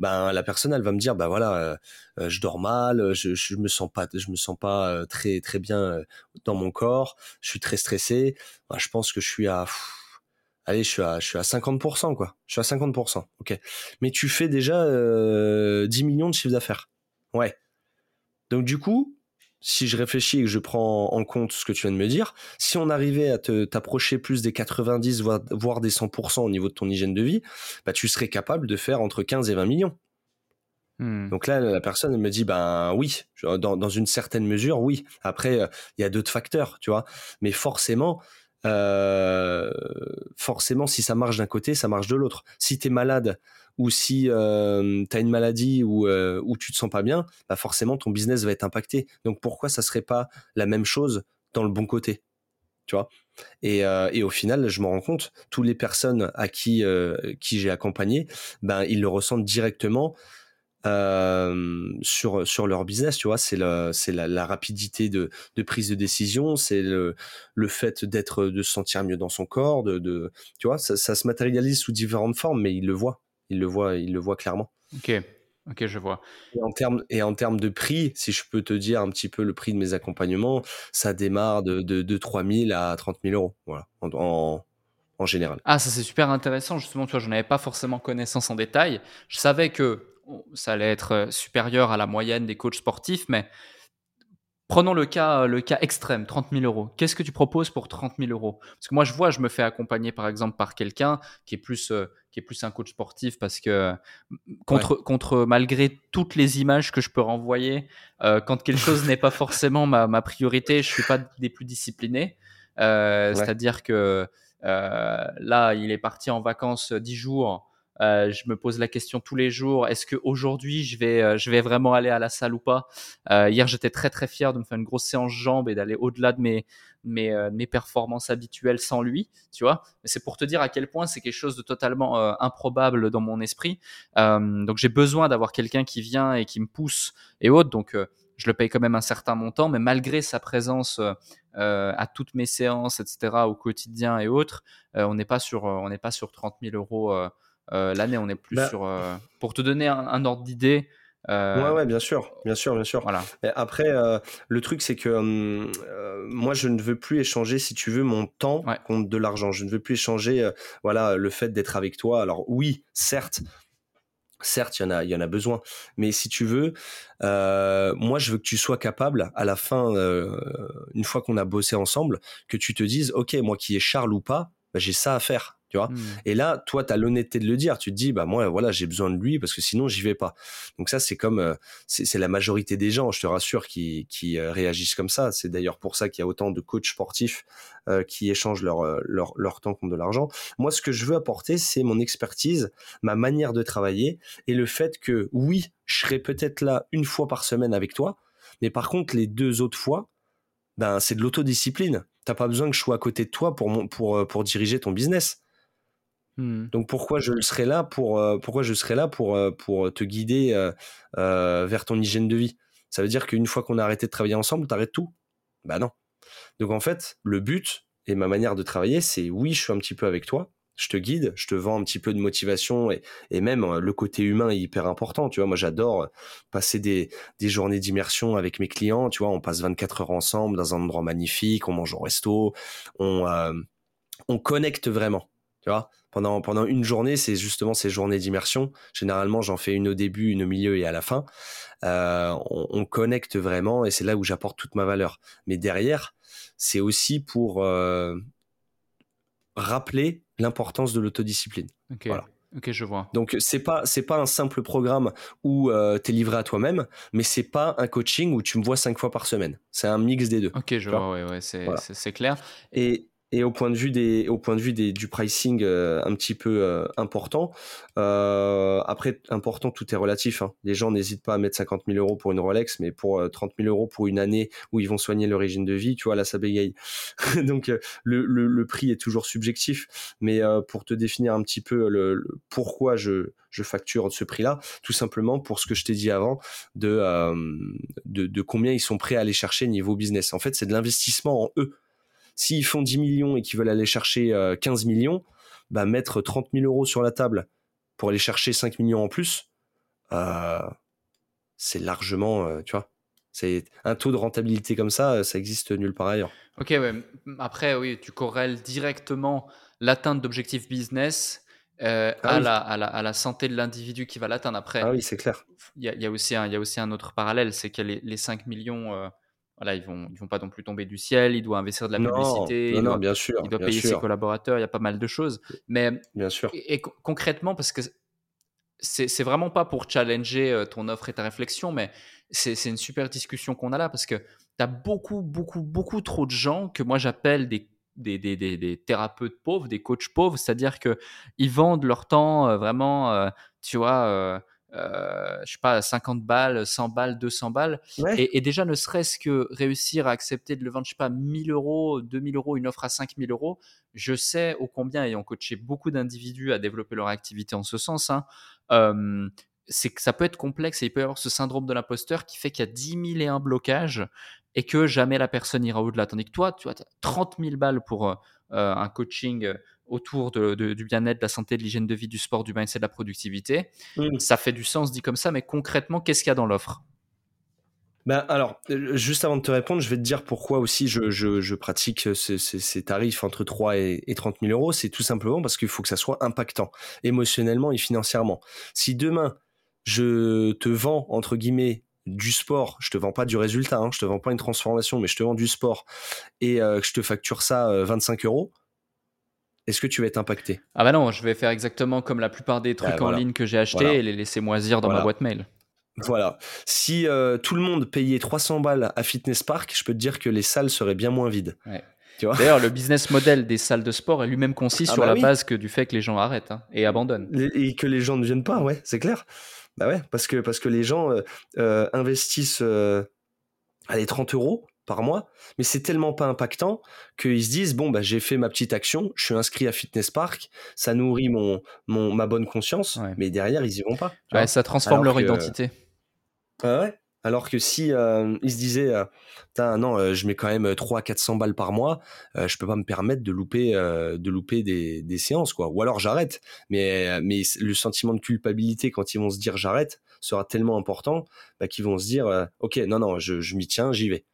Ben la personne, elle va me dire, ben voilà, euh, je dors mal, je, je me sens pas, je me sens pas très très bien dans mon corps, je suis très stressé. Ben, je pense que je suis à allez, je suis à, je suis à 50%, quoi. Je suis à 50%, ok. Mais tu fais déjà 10 millions de chiffre d'affaires. Ouais. Donc du coup, si je réfléchis et que je prends en compte ce que tu viens de me dire, si on arrivait à t'approcher plus des 90 voire, des 100% au niveau de ton hygiène de vie, bah tu serais capable de faire entre 15 et 20 millions. Hmm. Donc là, la personne me dit, ben oui, dans, une certaine mesure, oui. Après, il y a d'autres facteurs, tu vois. Mais forcément, euh, forcément, si ça marche d'un côté, ça marche de l'autre. Si tu es malade ou si tu as une maladie ou euh, où tu te sens pas bien, bah forcément ton business va être impacté. Donc pourquoi ça serait pas la même chose dans le bon côté tu vois? Et, au final, je me rends compte, toutes les personnes à qui, j'ai accompagné, ben, ils le ressentent directement sur, leur business, tu vois? C'est la, rapidité de, prise de décision, c'est le, fait d'être, de se sentir mieux dans son corps, de tu vois, ça, ça, se matérialise sous différentes formes, mais ils le voient il le voit, il le voit clairement. Ok, ok, je vois. Et en termes et en termes de prix, si je peux te dire un petit peu le prix de mes accompagnements, ça démarre de, de, de 3 000 à 30 000 euros, voilà, en, en, général. Ah, ça c'est super intéressant. Justement, tu vois, je n'avais pas forcément connaissance en détail. Je savais que ça allait être euh, supérieur à la moyenne des coachs sportifs, mais Prenons le cas, le cas extrême, 30 000 euros. Qu'est-ce que tu proposes pour 30 000 euros? Parce que moi, je vois, je me fais accompagner par exemple par quelqu'un qui est plus, euh, qui est plus un coach sportif parce que contre, contre malgré toutes les images que je peux renvoyer, euh, quand quelque chose n'est pas forcément ma, ma, priorité, je suis pas des plus disciplinés. Euh, C'est-à-dire que euh, là, il est parti en vacances 10 jours. Euh, je me pose la question tous les jours est-ce que aujourd'hui je vais euh, je vais vraiment aller à la salle ou pas? Euh, Hier j'étais très très fier de me faire une grosse séance jambes et d'aller au-delà de mes mes, euh, mes performances habituelles sans lui, tu vois? C'est pour te dire à quel point c'est quelque chose de totalement euh, improbable dans mon esprit. donc j'ai besoin d'avoir quelqu'un qui vient et qui me pousse et autres. Donc je le paye quand même un certain montant, mais malgré sa présence euh, à toutes mes séances, etc., au quotidien et autres, on n'est pas sur on n'est pas sur 30 000 euros euh, l'année, on est plus bah sur. Euh, pour te donner un, ordre d'idée. Euh, ouais, ouais, bien sûr, bien sûr, bien sûr. Voilà. après, le truc, c'est que hum, moi, je ne veux plus échanger, si tu veux, mon temps contre de l'argent. Je ne veux plus échanger, voilà, le fait d'être avec toi. Alors oui, certes, certes, il y en a, il y en a besoin. Mais si tu veux, moi, je veux que tu sois capable, à la fin, une fois qu'on a bossé ensemble, que tu te dises, ok, moi qui est Charles ou pas, bah, j'ai ça à faire tu vois. Mmh. Et là, toi, tu as l'honnêteté de le dire. Tu te dis, bah moi, voilà, j'ai besoin de lui parce que sinon, j'y vais pas. Donc ça, c'est comme, euh, c'est la majorité des gens, je te rassure, qui, qui euh, réagissent comme ça. C'est d'ailleurs pour ça qu'il y a autant de coachs sportifs euh, qui échangent leur, leur, leur temps contre de l'argent. Moi, ce que je veux apporter, c'est mon expertise, ma manière de travailler et le fait que, oui, je serai peut-être là une fois par semaine avec toi, Mais par contre, les deux autres fois, ben, c'est de l'autodiscipline. T'as pas besoin que je sois à côté de toi pour, pour, pour diriger ton business. Hmm. Donc pourquoi je serais là pour pourquoi je serais là pour pour te guider vers ton hygiène de vie? Ça veut dire qu'une fois qu'on a arrêté de travailler ensemble, t'arrêtes tout? Bah non. Donc en fait, le but et ma manière de travailler, c'est oui, je suis un petit peu avec toi, je te guide, je te vends un petit peu de motivation et, et même euh, le côté humain est hyper important. Tu vois, moi j'adore passer des, des journées d'immersion avec mes clients. Tu vois, on passe 24 heures ensemble dans un endroit magnifique, on mange au resto, on, euh, on connecte vraiment. Tu vois, pendant, pendant une journée, c'est justement ces journées d'immersion. Généralement, j'en fais une au début, une au milieu et à la fin. Euh, on, on, connecte vraiment et c'est là où j'apporte toute ma valeur. Mais derrière, c'est aussi pour euh, rappeler l'importance de l'autodiscipline. Ok, voilà. ok, je vois. Donc c'est pas c'est pas un simple programme où euh, tu es livré à toi-même, mais c'est pas un coaching où tu me vois cinq fois par semaine. C'est un mix des deux. Ok, je vois, ouais, ouais, c'est clair. Et et au point de vue des, au point de vue des, du pricing euh, un petit peu euh, important, euh, après important tout est relatif. Hein. Les gens n'hésitent pas à mettre 50 000 euros pour une Rolex, mais pour 30 000 euros pour une année où ils vont soigner leur régime de vie, tu vois là ça bégaye. (laughs) Donc le, le, le, prix est toujours subjectif, mais pour te définir un petit peu le, pourquoi je, je facture ce prix-là, tout simplement pour ce que je t'ai dit avant de, de, de combien ils sont prêts à aller chercher niveau business. En fait, c'est de l'investissement en eux S'ils font 10 millions et qu'ils veulent aller chercher 15 euh, millions, bah, mettre 30 000 euros sur la table pour aller chercher 5 millions en plus, euh, c'est largement, euh, tu vois, c'est un taux de rentabilité comme ça, ça existe nulle part ailleurs. Ok, ouais. Après, oui, tu corrèles directement l'atteinte d'objectifs business ah à, la, à, la, santé de l'individu qui va l'atteindre. Après, ah oui, c'est clair. Il y, a, aussi un, y a aussi un autre parallèle, c'est que les, les 5 millions voilà, ils vont, ils vont pas non plus tomber du ciel. Il doit investir de la publicité. il doit, bien sûr. Il doit payer ses collaborateurs. Il y a pas mal de choses. Mais bien sûr. Et, concrètement, parce que c'est vraiment pas pour challenger euh, ton offre et ta réflexion, mais c'est une super discussion qu'on a là parce que tu as beaucoup, beaucoup, beaucoup trop de gens que moi j'appelle des des, des, des, thérapeutes pauvres, des coachs pauvres, c'est-à-dire que ils vendent leur temps euh, vraiment, euh, tu vois, euh, je sais pas, 50 balles, 100 balles, 200 balles. Et, déjà, ne serait-ce que réussir à accepter de le vendre, je sais pas, 1000 euros, 2000 euros, une offre à 5000 euros, je sais ô combien, ayant coaché beaucoup d'individus à développer leur activité en ce sens, hein, euh, c'est que ça peut être complexe et il peut y avoir ce syndrome de l'imposteur qui fait qu'il y a 10 000 et un blocages et que jamais la personne ira au-delà. Tandis que toi, tu as 30 000 balles pour euh, un coaching autour de, du bien-être, de la santé, de l'hygiène de vie, du sport, du mindset, de la productivité. Mmh. Ça fait du sens dit comme ça, mais concrètement, qu'est-ce qu'il y a dans l'offre? Ben alors, euh, juste avant de te répondre, je vais te dire pourquoi aussi je, je, je pratique ces, ces, tarifs entre 3 et, et 30 000 euros. C'est tout simplement parce qu'il faut que ça soit impactant, émotionnellement et financièrement. Si demain, je te vends, entre guillemets, du sport, je te vends pas du résultat, hein, je te vends pas une transformation, mais je te vends du sport et euh, je te facture ça 25 euh, euros, est-ce que tu vas être impacté? Ah bah non, je vais faire exactement comme la plupart des trucs bah, en ligne que j'ai achetés et les laisser moisir dans ma boîte mail. Voilà. Si euh, tout le monde payait 300 balles à Fitness Park, je peux te dire que les salles seraient bien moins vides. D'ailleurs, le business model des salles de sport est lui-même concis ah sur bah la base que du fait que les gens arrêtent hein, et abandonnent. Et que les gens ne viennent pas, ouais, c'est clair. Bah ouais, parce que, parce que les gens euh, euh, investissent allez, 30 euros par mois, mais c'est tellement pas impactant qu'ils se disent bon bah j'ai fait ma petite action, je suis inscrit à Fitness Park, ça nourrit mon, mon ma bonne conscience, mais derrière ils y vont pas. Ouais, ça transforme leur identité. ouais. Alors que si euh, ils se disaient euh, non euh, je mets quand même 3 400 balles par mois, je peux pas me permettre de louper de louper des, des séances quoi. Ou alors j'arrête. Mais mais le sentiment de culpabilité quand ils vont se dire j'arrête sera tellement important bah, qu'ils vont se dire ok non non je, je m'y tiens j'y vais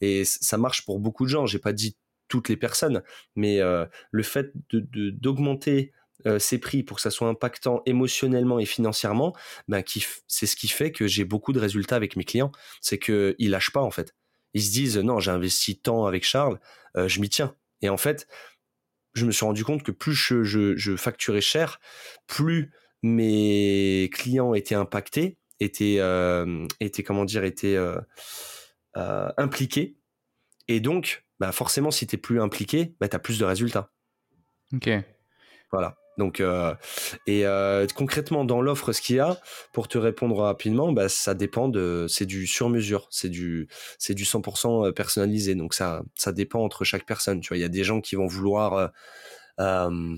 Et ça marche pour beaucoup de gens. J'ai pas dit toutes les personnes, mais euh, le fait de d'augmenter euh, ces prix pour que ça soit impactant émotionnellement et financièrement, ben c'est ce qui fait que j'ai beaucoup de résultats avec mes clients. C'est que ils lâchent pas en fait. Ils se disent non, j'ai investi tant avec Charles, euh, je m'y tiens. Et en fait, je me suis rendu compte que plus je, je, facturais cher, plus mes clients étaient impactés, étaient, étaient comment dire, étaient impliqué. Et donc, bah forcément, si tu es plus impliqué, bah, tu as plus de résultats. Ok. Voilà. Donc, euh, et euh, concrètement, dans l'offre, ce qu'il y a, pour te répondre rapidement, bah, ça dépend de, c'est du sur-mesure, c'est du, c'est du 100% euh, personnalisé. Donc ça, ça dépend entre chaque personne. Tu vois, il y a des gens qui vont vouloir, euh,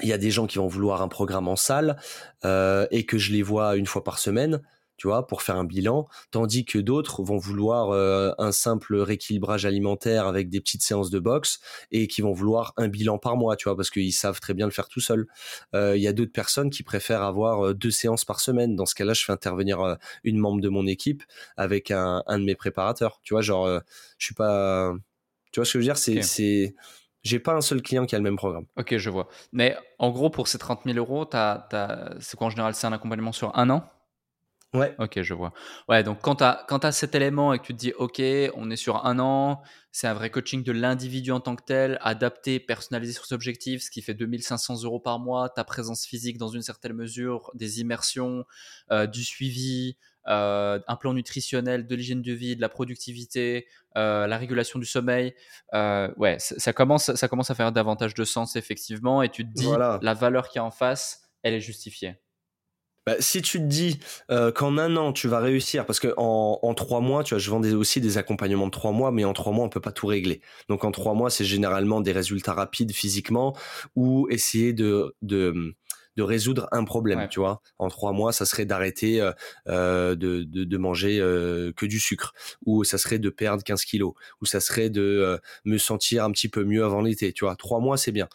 il y a des gens qui vont vouloir un programme en salle et que je les vois une fois par semaine tu vois, pour faire un bilan, tandis que d'autres vont vouloir euh, un simple rééquilibrage alimentaire avec des petites séances de boxe et qui vont vouloir un bilan par mois, tu vois, parce qu'ils savent très bien le faire tout seul. Euh, il y a d'autres personnes qui préfèrent avoir euh, deux séances par semaine. Dans ce cas-là, je fais intervenir une membre de mon équipe avec un, un de mes préparateurs. Tu vois, genre, je suis pas, tu vois ce que je veux dire, c'est, c'est, j'ai pas un seul client qui a le même programme. Ok, je vois. Mais en gros, pour ces 30 000 euros, c'est quoi en général C'est un accompagnement sur un an? Ouais. Ok, je vois. Ouais, donc quand tu as, as, cet élément et que tu te dis, OK, on est sur un an, c'est un vrai coaching de l'individu en tant que tel, adapté, personnalisé sur ses objectifs, ce qui fait 2500 euros par mois, ta présence physique dans une certaine mesure, des immersions, euh, du suivi, euh, un plan nutritionnel, de l'hygiène de vie, de la productivité, euh, la régulation du sommeil. ouais, ça, commence, ça commence à faire davantage de sens, effectivement, et tu te dis, la valeur qu'il y a en face, elle est justifiée. Bah, si tu te dis euh, qu'en un an tu vas réussir, parce que en, trois mois, tu vois, je aussi des accompagnements de trois mois, mais en trois mois on peut pas tout régler. Donc en trois mois, c'est généralement des résultats rapides physiquement ou essayer de de résoudre un problème, tu vois. En trois mois, ça serait d'arrêter euh, euh de, de, de, manger euh, que du sucre, ou ça serait de perdre 15 kilos, ou ça serait de euh, me sentir un petit peu mieux avant l'été, tu vois. Trois mois, c'est bien.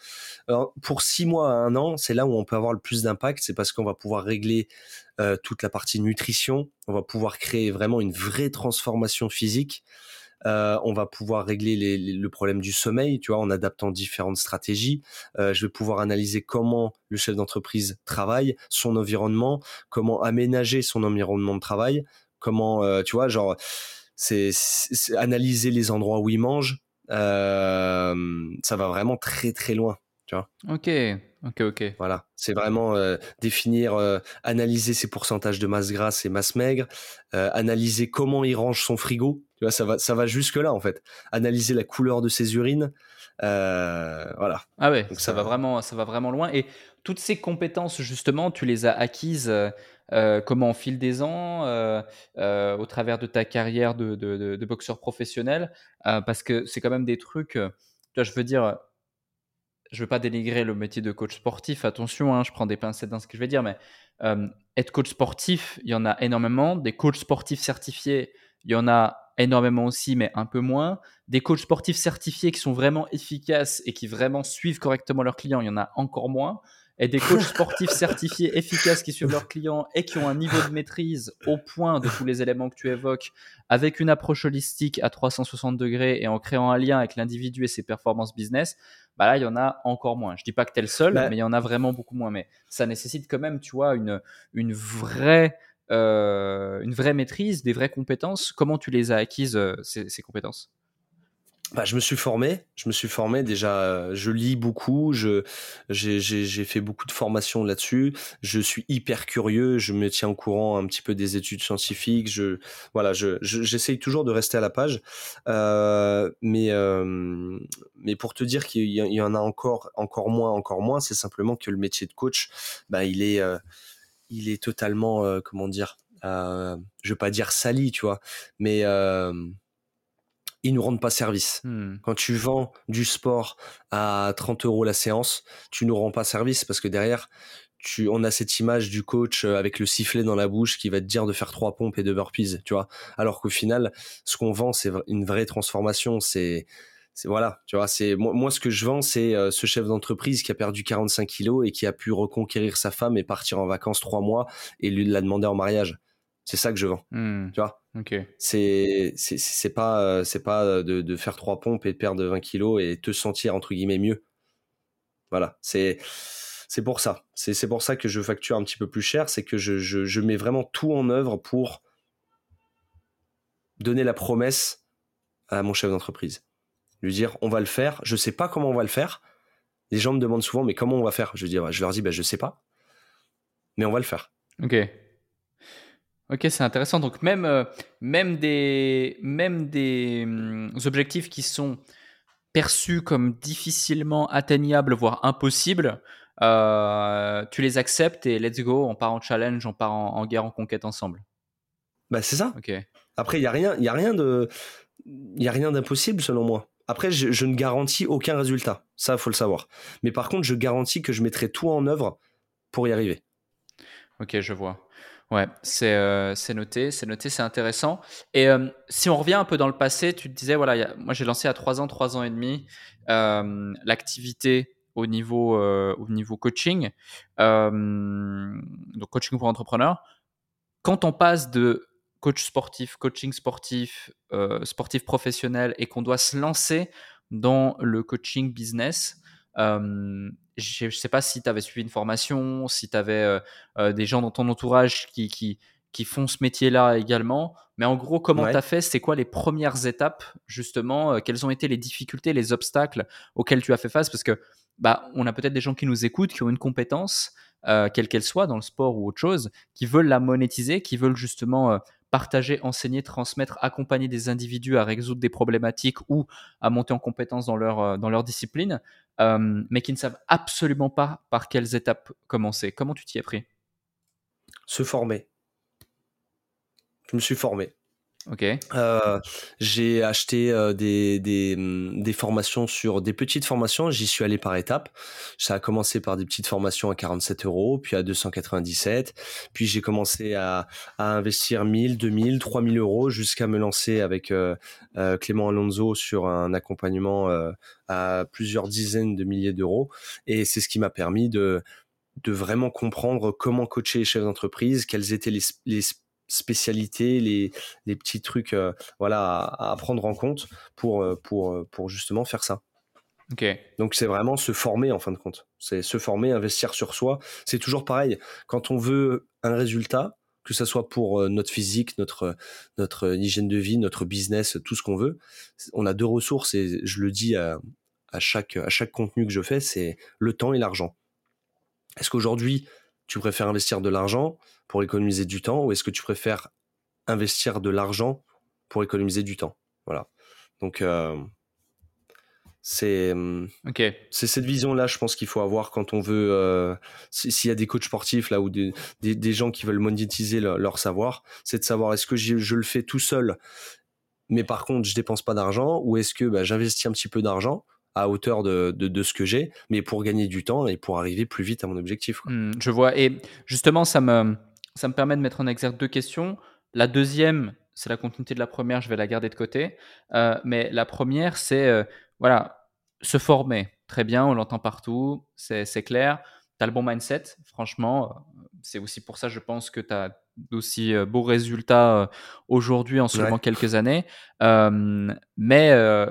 Alors, pour six mois à un an, c'est là où on peut avoir le plus d'impact, c'est parce qu'on va pouvoir régler toute la partie nutrition, on va pouvoir créer vraiment une vraie transformation physique. Euh, on va pouvoir régler le problème du sommeil, tu vois, en adaptant différentes stratégies. Euh, je vais pouvoir analyser comment le chef d'entreprise travaille, son environnement, comment aménager son environnement de travail, comment, euh, tu vois, genre, c'est analyser les endroits où il mange. ça va vraiment très très loin, tu vois. Ok, ok, ok. Voilà, c'est vraiment définir, analyser ses pourcentages de masse grasse et masse maigre, analyser comment il range son frigo, ça va, ça va jusque là en fait. Analyser la couleur de ses urines, euh, voilà. Ah ouais, Donc ça, va vraiment, ça va vraiment loin. Et toutes ces compétences justement, tu les as acquises euh, euh, comment au fil des ans, au travers de ta carrière de, boxeur professionnel, parce que c'est quand même des trucs. je veux dire, je veux pas dénigrer le métier de coach sportif. Attention, hein, je prends des pincettes dans ce que je vais dire, mais être coach sportif, il y en a énormément. Des coachs sportifs certifiés, il y en a énormément aussi, mais un peu moins. Des coachs sportifs certifiés qui sont vraiment efficaces et qui vraiment suivent correctement leurs clients, il y en a encore moins. Et des coachs (laughs) sportifs certifiés efficaces qui suivent leurs clients et qui ont un niveau de maîtrise au point de tous les éléments que tu évoques, avec une approche holistique à 360 degrés et en créant un lien avec l'individu et ses performances business, bah là, il y en a encore moins. Je dis pas que tu es le seul, bah mais il y en a vraiment beaucoup moins. Mais ça nécessite quand même, tu vois, une, une vraie euh, une vraie maîtrise, des vraies compétences. Comment tu les as acquises, euh, ces, compétences? Bah, je me suis formé, je me suis formé déjà, euh, je lis beaucoup, je j'ai fait beaucoup de formations là-dessus, je suis hyper curieux, je me tiens au courant un petit peu des études scientifiques, je voilà, je j'essaye toujours de rester à la page, mais mais pour te dire qu'il y, en a encore encore moins, encore moins, c'est simplement que le métier de coach, bah il est il est totalement, euh, comment dire, euh, je veux pas dire sali, tu vois, mais euh, ils nous rendent pas service. Hmm. Quand tu vends du sport à 30 euros la séance, tu nous rends pas service parce que derrière, tu, on a cette image du coach euh, avec le sifflet dans la bouche qui va te dire de faire trois pompes et deux burpees, tu vois. Alors qu'au final, ce qu'on vend, c'est une vraie transformation. C'est c'est voilà, tu vois, c'est moi, ce que je vends, c'est euh, ce chef d'entreprise qui a perdu 45 kilos et qui a pu reconquérir sa femme et partir en vacances trois mois et lui la demander en mariage. C'est ça que je vends, mmh. tu vois? Ok. C'est c'est pas euh, c'est pas de, de, faire trois pompes et de perdre 20 kilos et te sentir entre guillemets mieux. Voilà, c'est c'est pour ça. C'est pour ça que je facture un petit peu plus cher, c'est que je, je, je mets vraiment tout en œuvre pour donner la promesse à mon chef d'entreprise lui dire on va le faire, je sais pas comment on va le faire. Les gens me demandent souvent mais comment on va faire? Je dis je leur dis bah, je sais pas, mais on va le faire. Ok. Ok, c'est intéressant. Donc même, euh, même des, même des hum, objectifs qui sont perçus comme difficilement atteignables, voire impossibles, tu les acceptes et let's go, on part en challenge, on part en, guerre, en conquête ensemble. Bah c'est ça. Après, il y a rien, il y a rien de, il y a rien d'impossible selon moi. Après, je, ne garantis aucun résultat. Ça, faut le savoir. Mais par contre, je garantis que je mettrai tout en œuvre pour y arriver. Ok, je vois. Ouais, c'est euh, noté, c'est noté, c'est intéressant. Et euh, si on revient un peu dans le passé, tu te disais, voilà, moi j'ai lancé à 3 ans, 3 ans et demi euh, l'activité au niveau, au niveau coaching, donc coaching pour entrepreneurs. Quand on passe de coach sportif, coaching sportif, sportif professionnel et qu'on doit se lancer dans le coaching business, je ne sais pas si tu avais suivi une formation, si tu avais euh, euh, des gens dans ton entourage qui, qui, qui font ce métier-là également. Mais en gros, comment tu as fait? C'est quoi les premières étapes, justement? Euh, Quelles ont été les difficultés, les obstacles auxquels tu as fait face? Parce que bah, on a peut-être des gens qui nous écoutent, qui ont une compétence, quelle qu'elle soit, dans le sport ou autre chose, qui veulent la monétiser, qui veulent justement partager, enseigner, transmettre, accompagner des individus à résoudre des problématiques ou à monter en compétence dans leur, euh, dans leur discipline, euh, mais qui ne savent absolument pas par quelles étapes commencer. Comment tu t'y es pris? Se former. Je me suis formé. Ok. Euh, j'ai acheté euh, des, des, mm, des, formations sur des petites formations. J'y suis allé par étapes. Ça a commencé par des petites formations à 47 euros, puis à 297. Puis j'ai commencé à, à, investir 1000, 2000, 3000 euros jusqu'à me lancer avec euh, Clément Alonso sur un accompagnement à plusieurs dizaines de milliers d'euros. Et c'est ce qui m'a permis de vraiment comprendre comment coacher les chefs d'entreprise, quels étaient les, les spécialités, les, les petits trucs euh, voilà, à, prendre en compte pour, euh, pour, euh, pour justement faire ça. Donc c'est vraiment se former en fin de compte. C'est se former, investir sur soi. C'est toujours pareil. Quand on veut un résultat, que ce soit pour notre physique, notre, notre hygiène de vie, notre business, tout ce qu'on veut, on a deux ressources et je le dis à, à, chaque, à chaque contenu que je fais, c'est le temps et l'argent. Est-ce qu'aujourd'hui, tu préfères investir de l'argent pour économiser du temps ou est-ce que tu préfères investir de l'argent pour économiser du temps? Voilà. Donc, euh, c'est hum, c'est cette vision-là, je pense qu'il faut avoir quand on veut. Euh, s'il y a des coachs sportifs là ou des, des, gens qui veulent monétiser leur, savoir, c'est de savoir est-ce que je, le fais tout seul, mais par contre je dépense pas d'argent, ou est-ce que bah, j'investis un petit peu d'argent à hauteur de, de, ce que j'ai, mais pour gagner du temps et pour arriver plus vite à mon objectif. Mmh, je vois. Et justement, ça me, ça me permet de mettre en exergue deux questions. La deuxième, c'est la continuité de la première, je vais la garder de côté. Euh, mais la première, c'est euh, voilà, se former. Très bien, on l'entend partout, c'est clair. Tu as le bon mindset, franchement. C'est aussi pour ça, je pense, que tu as d'aussi beaux résultats aujourd'hui en seulement quelques années. mais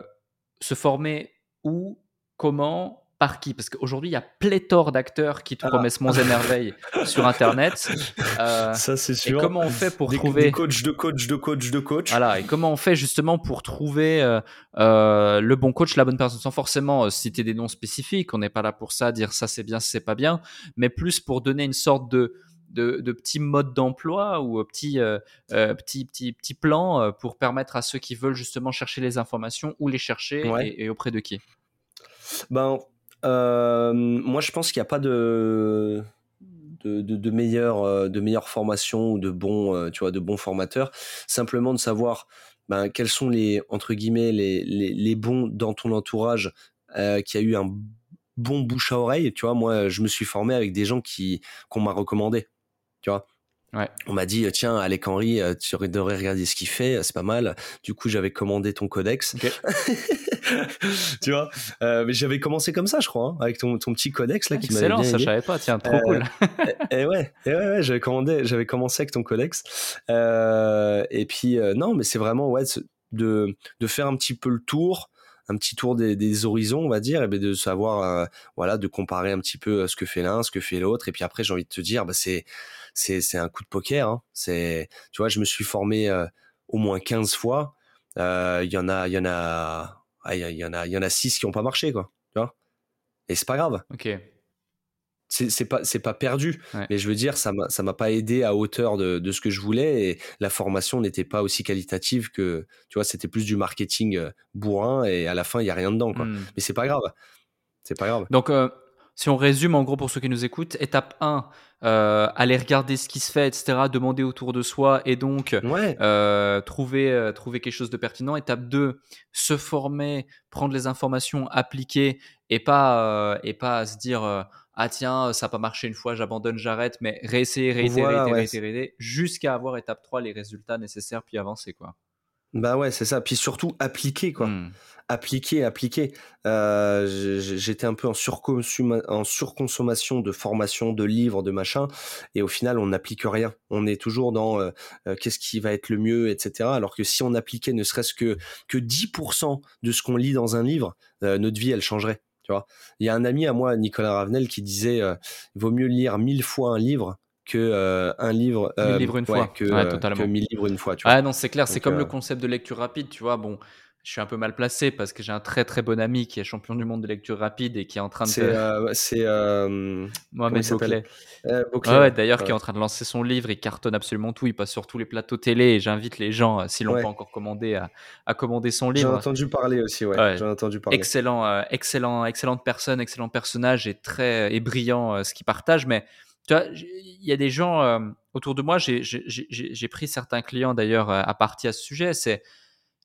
se former où, comment, par qui? Parce qu'aujourd'hui, il y a pléthore d'acteurs qui te ah. promettent monts et merveilles (laughs) sur Internet. Euh, ça, c'est sûr. Et comment on fait pour trouver. Des coachs de coach, de coach, de coach. Voilà. Et comment on fait justement pour trouver euh, euh, le bon coach, la bonne personne, sans forcément citer des noms spécifiques. On n'est pas là pour ça, dire ça c'est bien, c'est pas bien, mais plus pour donner une sorte de. De, de petits modes d'emploi ou petits, petits, petits, petits plans pour permettre à ceux qui veulent justement chercher les informations où les chercher et, et auprès de qui? Ben, euh, moi, je pense qu'il n'y a pas de de, de, de meilleure euh, de meilleure formation ou de bons euh, tu vois de bons formateurs simplement de savoir ben, quels sont les entre guillemets les, les, les bons dans ton entourage euh, qui a eu un bon bouche à oreille. Tu vois moi je me suis formé avec des gens qui qu'on m'a recommandé tu vois. Ouais. On m'a dit tiens Alec Henry tu devrais regarder ce qu'il fait c'est pas mal. Du coup j'avais commandé ton codex. (laughs) Tu vois euh, mais j'avais commencé comme ça je crois hein, avec ton, ton, petit codex là qui excellent ça je savais pas. Tiens trop euh, cool. et, ouais, et ouais, ouais j'avais commandé j'avais commencé avec ton codex. Euh, et puis euh, non mais c'est vraiment ouais de de faire un petit peu le tour un petit tour des, des horizons on va dire et ben de savoir euh, voilà de comparer un petit peu ce que fait l'un ce que fait l'autre. Et puis après j'ai envie de te dire bah c'est c'est c'est un coup de poker hein. c'est tu vois je me suis formé au moins 15 fois il y en a il y en a ah, il y, en a, il y en a six qui n'ont pas marché, quoi. Tu vois Et c'est pas grave. Ok. C'est pas, c'est pas perdu. Mais je veux dire, ça m'a, ça m'a pas aidé à hauteur de, de, ce que je voulais et la formation n'était pas aussi qualitative que, tu vois, c'était plus du marketing euh, bourrin et à la fin, il y a rien dedans, quoi. Hmm. Mais c'est pas grave. C'est pas grave. Donc, euh, si on résume en gros pour ceux qui nous écoutent, étape 1, euh, aller regarder ce qui se fait, etc., demander autour de soi et donc euh, trouver, euh, trouver quelque chose de pertinent. Étape 2, se former, prendre les informations, appliquer et pas, et pas se dire ah tiens, ça n'a pas marché une fois, j'abandonne, j'arrête, mais réessayer, réitérer, réitérer, jusqu'à avoir étape 3 les résultats nécessaires puis avancer quoi. Bah ouais, c'est ça. Puis surtout appliquer quoi. Mmh. Appliquer, appliquer. Euh, j'étais un peu en, en surconsommation de formation, de livres, de machin, et au final on n'applique rien. On est toujours dans euh, euh, qu'est-ce qui va être le mieux, etc. Alors que si on appliquait ne serait-ce que que 10% de ce qu'on lit dans un livre, notre vie elle changerait. Tu vois. Il y a un ami à moi, Nicolas Ravenel, qui disait il vaut mieux lire mille fois un livre que euh, un livre euh, livres une fois que, ouais, que livres une fois tu vois. ah non c'est clair c'est comme le concept de lecture rapide tu vois bon je suis un peu mal placé parce que j'ai un très très bon ami qui est champion du monde de lecture rapide et qui est en train de. C'est euh, c'est Mohamed Bouclet. ouais, d'ailleurs qui est en train de lancer son livre. Il cartonne absolument tout. Il passe sur tous les plateaux télé et j'invite les gens, s'ils l'ont pas encore commandé, à, à, commander son livre. J'ai entendu parler aussi. Ouais. J'ai entendu parler. Excellent, excellent, excellente personne, excellent personnage et très et brillant ce qu'il partage, mais tu vois, il y a des gens euh, autour de moi, j'ai pris certains clients d'ailleurs euh, à partir à ce sujet, c'est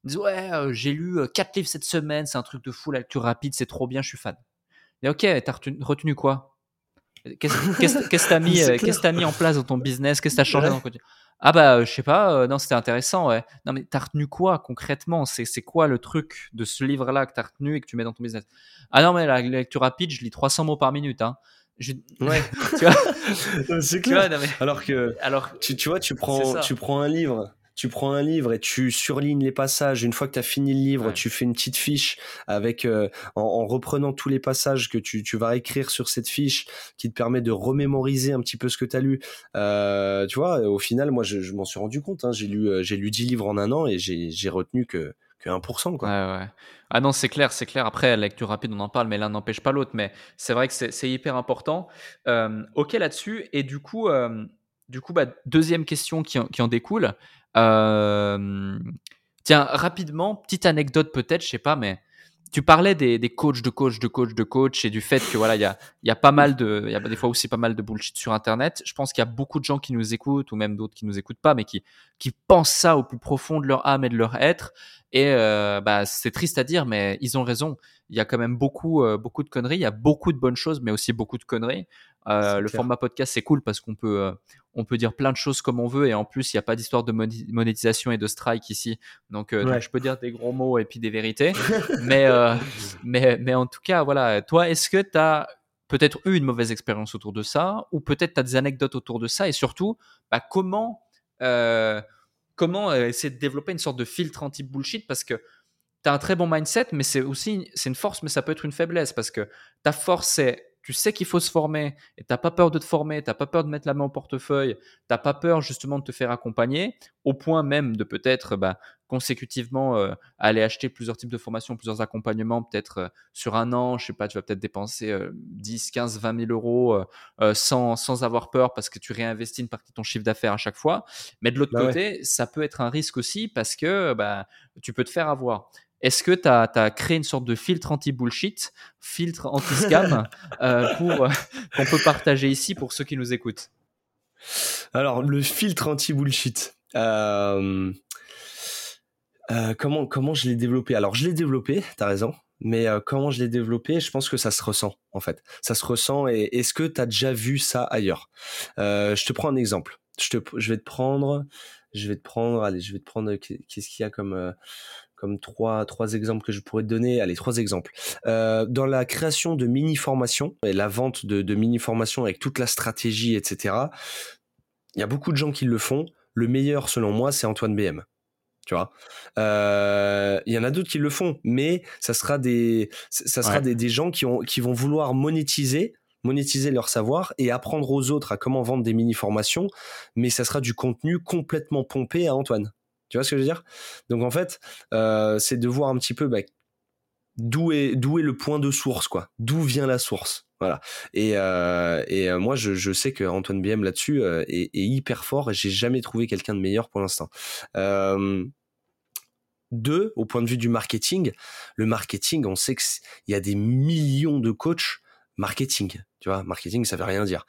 ils disent ouais, euh, j'ai lu quatre livres cette semaine, c'est un truc de fou, la lecture rapide, c'est trop bien, je suis fan. Et ok, t'as retenu, retenu quoi? (laughs) Qu'est-ce que t'as mis, qu'est-ce as mis en place dans ton business? Qu'est-ce que t'as changé dans ton Ah bah je sais pas, non c'était intéressant, ouais. Non mais t'as retenu quoi concrètement? C'est quoi le truc de ce livre-là que t'as retenu et que tu mets dans ton business? Ah non mais la lecture rapide, je lis 300 mots par minute, hein. Ouais, (laughs) tu vois, (laughs) c'est clair. Alors que, alors, tu, tu vois, tu prends, tu prends un livre, tu prends un livre et tu surlignes les passages. Une fois que tu as fini le livre, tu fais une petite fiche avec, euh, en, reprenant tous les passages que tu, tu vas écrire sur cette fiche, qui te permet de remémoriser un petit peu ce que tu as lu. Euh, tu vois, au final, moi, je, je m'en suis rendu compte. Hein. J'ai lu, euh, j'ai lu 10 livres en un an et j'ai retenu que que 1%. Quoi. Ouais, ouais. Ah non, c'est clair, c'est clair. Après, la lecture rapide, on en parle, mais l'un n'empêche pas l'autre. Mais c'est vrai que c'est hyper important. Euh, ok là-dessus. Et du coup, euh, du coup bah, deuxième question qui en, qui en découle. Euh, tiens, rapidement, petite anecdote peut-être, je sais pas, mais tu parlais des, coachs de coach de coach de coach et du fait que voilà il y a, pas mal de il y a des fois aussi pas mal de bullshit sur internet je pense qu'il y a beaucoup de gens qui nous écoutent ou même d'autres qui nous écoutent pas mais qui qui pensent ça au plus profond de leur âme et de leur être et euh, bah, c'est triste à dire, mais ils ont raison. Il y a quand même beaucoup, euh, beaucoup de conneries. Il y a beaucoup de bonnes choses, mais aussi beaucoup de conneries. Euh, le format podcast, c'est cool parce qu'on peut, euh, on peut dire plein de choses comme on veut. Et en plus, il n'y a pas d'histoire de monétisation et de strike ici. Donc, donc, je peux dire des gros mots et puis des vérités. (laughs) mais, mais, mais en tout cas, voilà. Toi, est-ce que tu as peut-être eu une mauvaise expérience autour de ça ou peut-être tu as des anecdotes autour de ça et surtout, bah, comment comment euh, essayer de développer une sorte de filtre anti-bullshit? Parce que tu as un très bon mindset, mais c'est aussi c'est une force, mais ça peut être une faiblesse parce que ta force, c'est tu sais qu'il faut se former et t'as pas peur de te former, t'as pas peur de mettre la main au portefeuille, t'as pas peur justement de te faire accompagner, au point même de peut-être bah, consécutivement euh, aller acheter plusieurs types de formations, plusieurs accompagnements, peut-être euh, sur un an, je sais pas, tu vas peut-être dépenser 10, 15, 20 000 euros euh, sans, sans avoir peur parce que tu réinvestis une partie de ton chiffre d'affaires à chaque fois. Mais de l'autre bah côté, ça peut être un risque aussi parce que bah, tu peux te faire avoir. Est-ce que tu as, créé une sorte de filtre anti-bullshit, filtre anti-scam (laughs) euh, pour euh, qu'on peut partager ici pour ceux qui nous écoutent? Alors, le filtre anti-bullshit. Euh, comment, comment je l'ai développé? Alors, je l'ai développé, tu as raison. Mais comment je l'ai développé, je pense que ça se ressent en fait. Ça se ressent et est-ce que tu as déjà vu ça ailleurs? Je te prends un exemple. Je, te, je vais te prendre, je vais te prendre, allez, je vais te prendre, qu'est-ce qu'il y a comme, comme trois, trois exemples que je pourrais te donner. Allez, trois exemples. Euh, dans la création de mini-formations et la vente de, de mini-formations avec toute la stratégie, etc., il y a beaucoup de gens qui le font. Le meilleur, selon moi, c'est Antoine BM. Tu vois, euh, il y en a d'autres qui le font, mais ça sera des, ça sera des, des, gens qui, ont, qui vont vouloir monétiser monétiser leur savoir et apprendre aux autres à comment vendre des mini-formations, mais ça sera du contenu complètement pompé à Antoine. Tu vois ce que je veux dire? Donc en fait, euh, c'est de voir un petit peu bah, d'où est d'où le point de source, quoi. D'où vient la source. Voilà. Et, euh, euh, moi, je, sais que Antoine BM là-dessus est, est, hyper fort et j'ai jamais trouvé quelqu'un de meilleur pour l'instant. deux, au point de vue du marketing, le marketing, on sait qu'il y a des millions de coachs marketing. Tu vois, marketing, ça veut rien dire.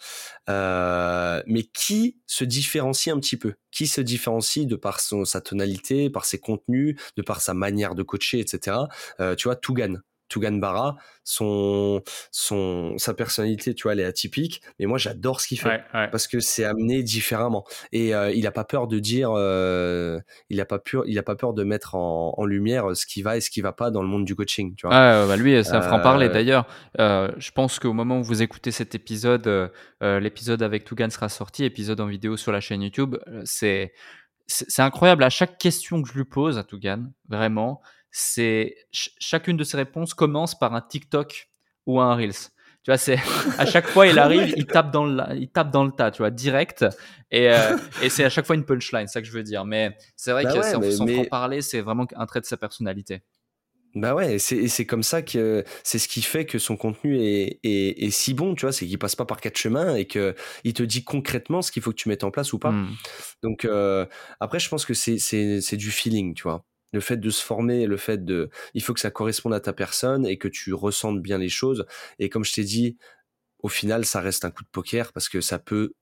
Euh, mais qui se différencie un petit peu? Qui se différencie de par son, sa tonalité, par ses contenus, de par sa manière de coacher, etc. Euh, tu vois, Tougan. Tougan Barra, son, son, sa personnalité, tu vois, elle est atypique, mais moi j'adore ce qu'il fait parce que c'est amené différemment et euh, il a pas peur de dire, euh, il a pas peur, il a pas peur de mettre en, en, lumière ce qui va et ce qui va pas dans le monde du coaching, tu vois. Ah, bah lui, c'est un franc parler. Euh, D'ailleurs, je pense qu'au moment où vous écoutez cet épisode, l'épisode avec Tougan sera sorti, épisode en vidéo sur la chaîne YouTube. C'est c'est incroyable à chaque question que je lui pose à Tougan, vraiment c'est chacune de ces réponses commence par un TikTok ou un Reels. Tu vois, c'est (laughs) à chaque fois il arrive, il tape dans le, il tape dans le tas, tu vois, direct. Et, euh, (laughs) et c'est à chaque fois une punchline, c'est ça que je veux dire. Mais c'est vrai bah que sans, parler, c'est vraiment un trait de sa personnalité. Bah ouais, c'est c'est comme ça que c'est ce qui fait que son contenu est, est, est si bon, tu vois, c'est qu'il passe pas par quatre chemins et que il te dit concrètement ce qu'il faut que tu mettes en place ou pas. Mmh. Donc euh, après, je pense que c'est c'est du feeling, tu vois le fait de se former, le fait de, il faut que ça corresponde à ta personne et que tu ressentes bien les choses. Et comme je t'ai dit, au final, ça reste un coup de poker parce que ça peut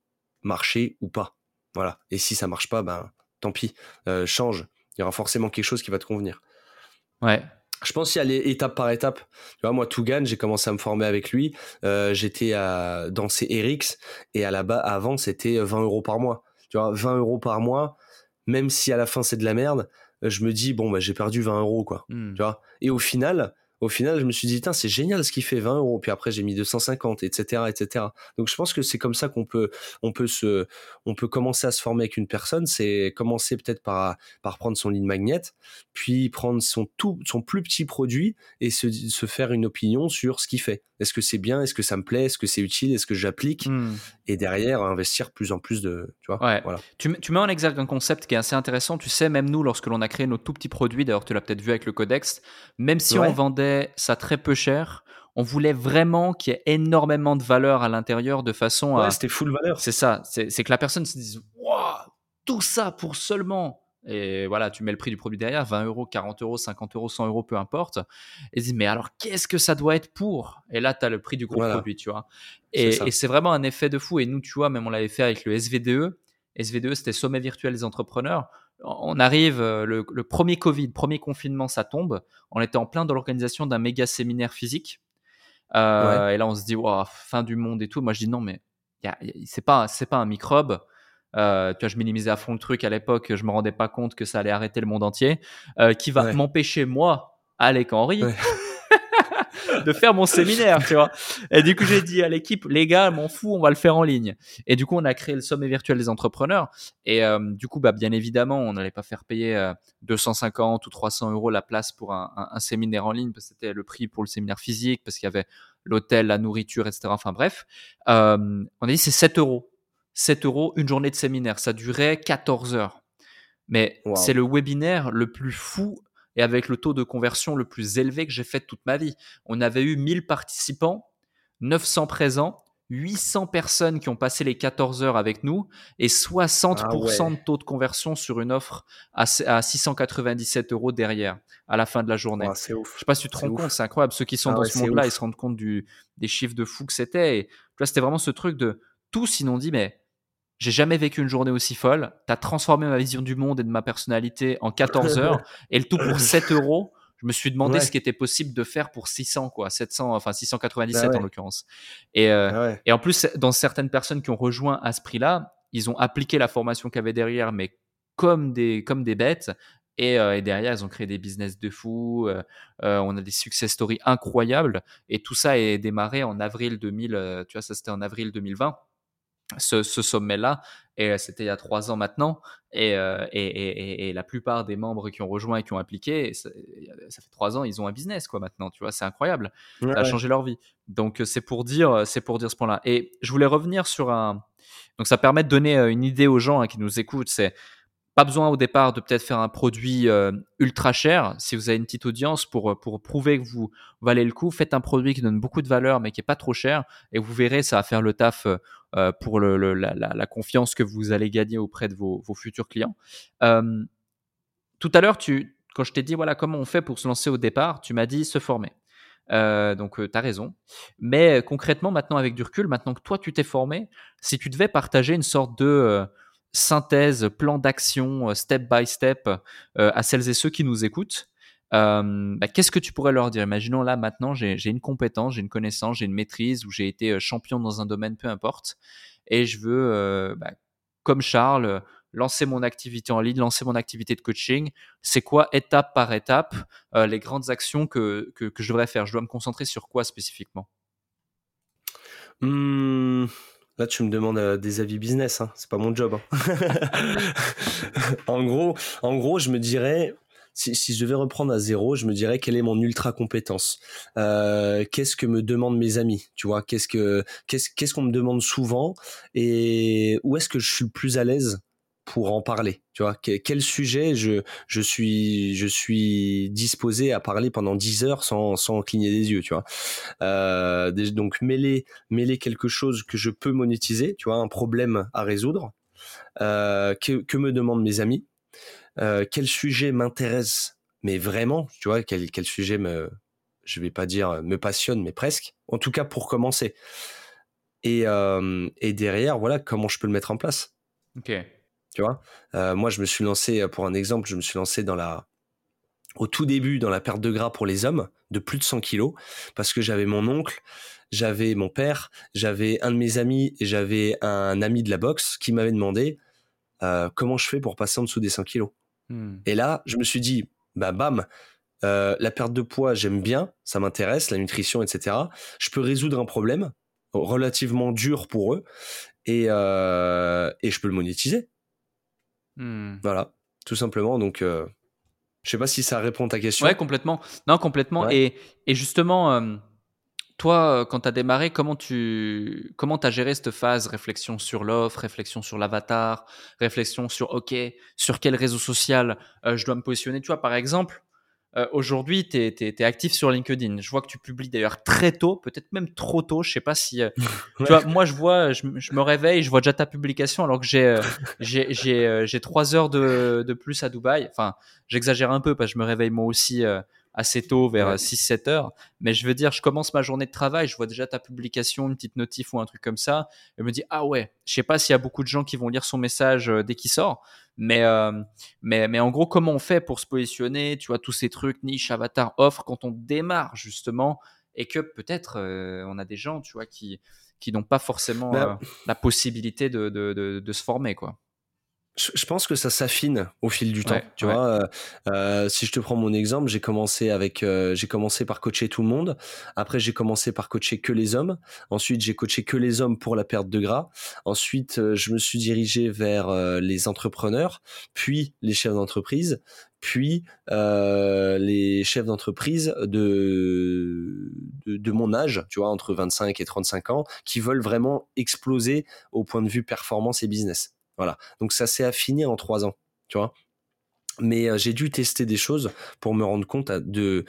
marcher ou pas. Voilà. Et si ça marche pas, ben tant pis, euh, change. Il y aura forcément quelque chose qui va te convenir. Ouais. Je pense qu'il y a les étape par étape. Tu vois, moi, Tougan, j'ai commencé à me former avec lui. Euh, j'étais à danser Erix et à la bas avant, c'était 20 euros par mois. Tu vois, 20 euros par mois, même si à la fin c'est de la merde, je me dis bon bah j'ai perdu 20 euros quoi mmh. tu vois? Et au final au final, je me suis dit, c'est génial ce qu'il fait, 20 euros. Puis après, j'ai mis 250, etc., etc. Donc, je pense que c'est comme ça qu'on peut, on peut se, on peut commencer à se former avec une personne. C'est commencer peut-être par, par prendre son ligne magnet, puis prendre son tout, son plus petit produit et se, se faire une opinion sur ce qu'il fait. Est-ce que c'est bien? Est-ce que ça me plaît? Est-ce que c'est utile? Est-ce que j'applique? Mmh. Et derrière, investir plus en plus de, tu vois. Voilà. Tu, tu, mets en exergue un concept qui est assez intéressant. Tu sais, même nous, lorsque l'on a créé nos tout petits produits, d'ailleurs, tu l'as peut-être vu avec le Codex, même si on vendait ça très peu cher. On voulait vraiment qu'il y ait énormément de valeur à l'intérieur de façon à. C'était full valeur. C'est ça. C'est que la personne se dise Waouh, tout ça pour seulement. Et voilà, tu mets le prix du produit derrière 20 euros, 40 euros, 50 euros, 100 euros, peu importe. Et dis Mais alors, qu'est-ce que ça doit être pour? Et là, tu as le prix du gros produit, tu vois. Et c'est vraiment un effet de fou. Et nous, tu vois, même on l'avait fait avec le SVDE. SVDE, c'était Sommet virtuel des entrepreneurs on arrive, euh, le, premier Covid, premier confinement, ça tombe. On était en plein dans l'organisation d'un méga séminaire physique. Euh, et là, on se dit, fin du monde et tout. Moi, je dis non, mais c'est pas, c'est pas un microbe. Euh, tu vois, je minimisais à fond le truc à l'époque. Je me rendais pas compte que ça allait arrêter le monde entier. qui va m'empêcher, moi, Alec Henry, de faire mon séminaire, tu vois. Et du coup, j'ai dit à l'équipe, les gars, m'en fous, on va le faire en ligne. Et du coup, on a créé le sommet virtuel des entrepreneurs. Et euh, du coup, bah, bien évidemment, on n'allait pas faire payer 250 euh, ou 300 euros la place pour un, un, séminaire en ligne, parce que c'était le prix pour le séminaire physique, parce qu'il y avait l'hôtel, la nourriture, etc. Enfin bref, euh, on a dit c'est 7 euros. 7 euros, une journée de séminaire. Ça durait 14 heures. Mais c'est le webinaire le plus fou et avec le taux de conversion le plus élevé que j'ai fait de toute ma vie. On avait eu 1000 participants, 900 présents, 800 personnes qui ont passé les 14 heures avec nous et 60% ah de taux de conversion sur une offre à, 697 euros derrière à la fin de la journée. c'est ouf. Je sais pas si tu te rends compte, c'est incroyable. Ceux qui sont ah dans ce monde-là, ils se rendent compte du, des chiffres de fou que c'était. Et c'était vraiment ce truc de tous, ils ont dit, mais j'ai jamais vécu une journée aussi folle. Tu as transformé ma vision du monde et de ma personnalité en 14 (laughs) heures et le tout pour (laughs) 7 euros. Je me suis demandé ce qui était possible de faire pour 600, quoi, 700, enfin 697 bah en l'occurrence. Et, euh, bah et en plus, dans certaines personnes qui ont rejoint à ce prix-là, ils ont appliqué la formation qu'il y avait derrière, mais comme des, comme des bêtes. Et, euh, et, derrière, ils ont créé des business de fou. Euh, on a des success stories incroyables. Et tout ça est démarré en avril 2000. tu vois, ça c'était en avril 2020 ce, sommet-là. Et euh, c'était il y a trois ans maintenant. Euh, et, et, et, la plupart des membres qui ont rejoint et qui ont appliqué, ça, fait trois ans, ils ont un business quoi maintenant. Tu vois, c'est incroyable. ça a changé leur vie. Donc c'est pour dire, c'est pour dire ce point-là. Et je voulais revenir sur un. Donc ça permet de donner euh, une idée aux gens hein, qui nous écoutent. C'est pas besoin au départ de peut-être faire un produit euh, ultra cher. Si vous avez une petite audience pour, euh, pour prouver que vous valez le coup, faites un produit qui donne beaucoup de valeur mais qui est pas trop cher et vous verrez, ça va faire le taf euh, pour le, la, confiance que vous allez gagner auprès de vos, futurs clients. tout à l'heure, quand je t'ai dit voilà comment on fait pour se lancer au départ, tu m'as dit se former. donc, tu as raison. Mais concrètement, maintenant, avec du recul, maintenant que toi, tu t'es formé, si tu devais partager une sorte de synthèse, plan d'action, step by step à celles et ceux qui nous écoutent, bah, qu'est-ce que tu pourrais leur dire? Imaginons là maintenant, j'ai une compétence, j'ai une connaissance, j'ai une maîtrise, ou j'ai été champion dans un domaine, peu importe, et je veux, bah, comme Charles, lancer mon activité en ligne, lancer mon activité de coaching. C'est quoi, étape par étape, les grandes actions que, que, je devrais faire? Je dois me concentrer sur quoi spécifiquement? Mmh, Là, tu me demandes des avis business, hein. c'est pas mon job. Hein. (laughs) (laughs) en, gros, en gros, je me dirais, si, je devais reprendre à zéro, je me dirais quelle est mon ultra compétence. Euh, qu'est-ce que me demandent mes amis, tu vois? Qu'est-ce que qu'est-ce qu'on me demande souvent? Et où est-ce que je suis le plus à l'aise pour en parler tu vois? Quel sujet je je suis je suis disposé à parler pendant 10 heures sans sans cligner des yeux tu vois? Euh, donc mêler mêler quelque chose que je peux monétiser tu vois un problème à résoudre. Euh, que, que me demandent mes amis? Euh, quel sujet m'intéresse, mais vraiment, tu vois, quel, quel sujet me, je vais pas dire me passionne, mais presque. En tout cas, pour commencer. Et, euh, et derrière, voilà, comment je peux le mettre en place. Ok. Tu vois, euh, moi, je me suis lancé, pour un exemple, je me suis lancé dans la, au tout début, dans la perte de gras pour les hommes, de plus de 100 kilos, parce que j'avais mon oncle, j'avais mon père, j'avais un de mes amis et j'avais un ami de la boxe qui m'avait demandé comment je fais pour passer en dessous des 100 kilos. Hmm. Et là, je me suis dit, bah bam, euh, la perte de poids, j'aime bien, ça m'intéresse, la nutrition, etc. Je peux résoudre un problème relativement dur pour eux et, euh, et je peux le monétiser. Hmm. Voilà, tout simplement. Donc, euh, je sais pas si ça répond à ta question. Ouais, complètement. Non, complètement. Et, et, justement, toi, quand tu as démarré, comment tu comment as géré cette phase? Réflexion sur l'offre, réflexion sur l'avatar, réflexion sur OK, sur quel réseau social euh, je dois me positionner? Tu vois, par exemple, euh, aujourd'hui, tu es, actif sur LinkedIn. Je vois que tu publies d'ailleurs très tôt, peut-être même trop tôt. Je sais pas si. Euh, (laughs) tu vois, moi, je vois, je, me réveille, je vois déjà ta publication alors que j'ai j'ai trois heures de, de, plus à Dubaï. Enfin, j'exagère un peu parce que je me réveille moi aussi assez tôt, vers 6-7 heures. Mais je veux dire, je commence ma journée de travail, je vois déjà ta publication, une petite notif ou un truc comme ça, et je me dis, ah ouais, je sais pas s'il y a beaucoup de gens qui vont lire son message euh, dès qu'il sort, mais, euh, mais, mais en gros, comment on fait pour se positionner, tu vois, tous ces trucs, niche, avatar, offre, quand on démarre justement, et que peut-être euh, on a des gens, tu vois, qui, qui n'ont pas forcément bah la possibilité de, de, de, de se former, quoi je pense que ça s'affine au fil du temps. Tu vois, euh, euh, si je te prends mon exemple, j'ai commencé avec, euh, j'ai commencé par coacher tout le monde. Après, j'ai commencé par coacher que les hommes. Ensuite, j'ai coaché que les hommes pour la perte de gras. Ensuite, je me suis dirigé vers les entrepreneurs, puis les chefs d'entreprise, puis les chefs d'entreprise de, de, de mon âge, tu vois, entre 25 et 35 ans, qui veulent vraiment exploser au point de vue performance et business. Voilà. Donc ça s'est affiné en trois ans, tu vois. Mais euh, j'ai dû tester des choses pour me rendre compte de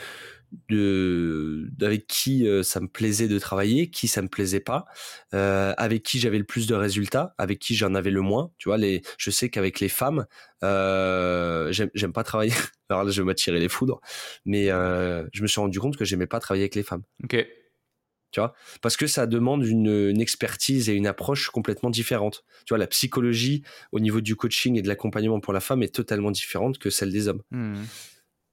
de avec qui euh, ça me plaisait de travailler, qui ça me plaisait pas, euh, avec qui j'avais le plus de résultats, avec qui j'en avais le moins. Tu vois, je sais qu'avec les femmes, j'aime pas travailler. (laughs) Alors là, je vais m'attirer les foudres, mais je me suis rendu compte que j'aimais pas travailler avec les femmes. Ok tu vois parce que ça demande une, expertise et une approche complètement différente tu vois la psychologie au niveau du coaching et de l'accompagnement pour la femme est totalement différente que celle des hommes. Mmh.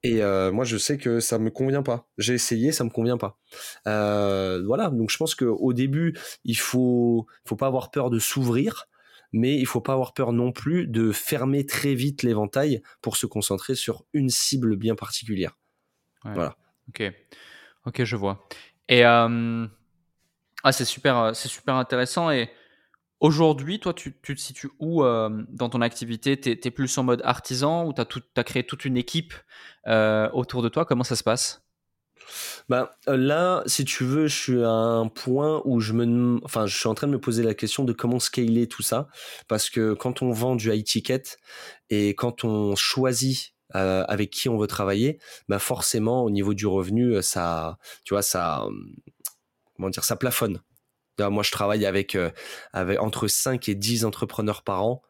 et euh, moi je sais que ça me convient pas. J'ai essayé ça me convient pas. Euh, voilà. Donc je pense que au début il faut faut pas avoir peur de s'ouvrir mais il faut pas avoir peur non plus de fermer très vite l'éventail pour se concentrer sur une cible bien particulière. Voilà. Ok. Ok je vois et ah, c'est super, euh, c'est super intéressant. Et aujourd'hui, toi, tu, tu, te situes où euh, dans ton activité? Tu es, plus en mode artisan ou tu as, as, créé toute une équipe autour de toi? Comment ça se passe? Bah, là, si tu veux, je suis à un point où je me, enfin, je suis en train de me poser la question de comment scaler tout ça, parce que quand on vend du high ticket et quand on choisit euh, avec qui on veut travailler, bah forcément au niveau du revenu, euh, ça, tu vois, ça, hum, comment dire, ça plafonne. Moi, je travaille avec, euh, avec entre 5 et 10 entrepreneurs par an.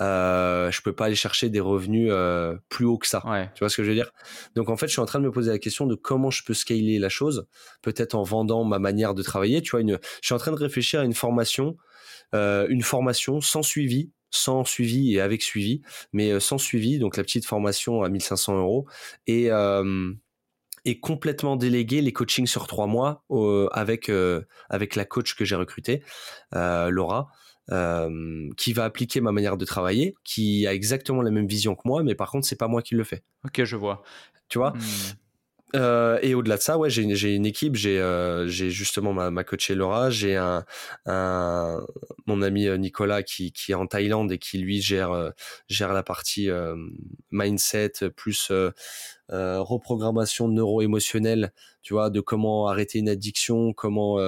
euh, je peux pas aller chercher des revenus euh, plus haut que ça. Tu vois ce que je veux dire? Donc en fait, je suis en train de me poser la question de comment je peux scaler la chose, peut-être en vendant ma manière de travailler. Tu vois, une, je suis en train de réfléchir à une formation, euh, une formation sans suivi, sans suivi et avec suivi, mais euh, sans suivi. Donc la petite formation à 1500 euros et euh, et complètement déléguer les coachings sur trois mois avec avec la coach que j'ai recrutée, Laura euh, qui va appliquer ma manière de travailler, qui a exactement la même vision que moi, mais par contre, c'est pas moi qui le fais. Ok, je vois. Tu vois? Hmm. Euh, et au-delà de ça, ouais, j'ai une, une, équipe, j'ai euh, justement ma, ma coachée Laura, j'ai un, un, mon ami euh, Nicolas qui, qui est en Thaïlande et qui lui gère, euh, gère la partie mindset plus reprogrammation neuro-émotionnelle, tu vois, de comment arrêter une addiction, comment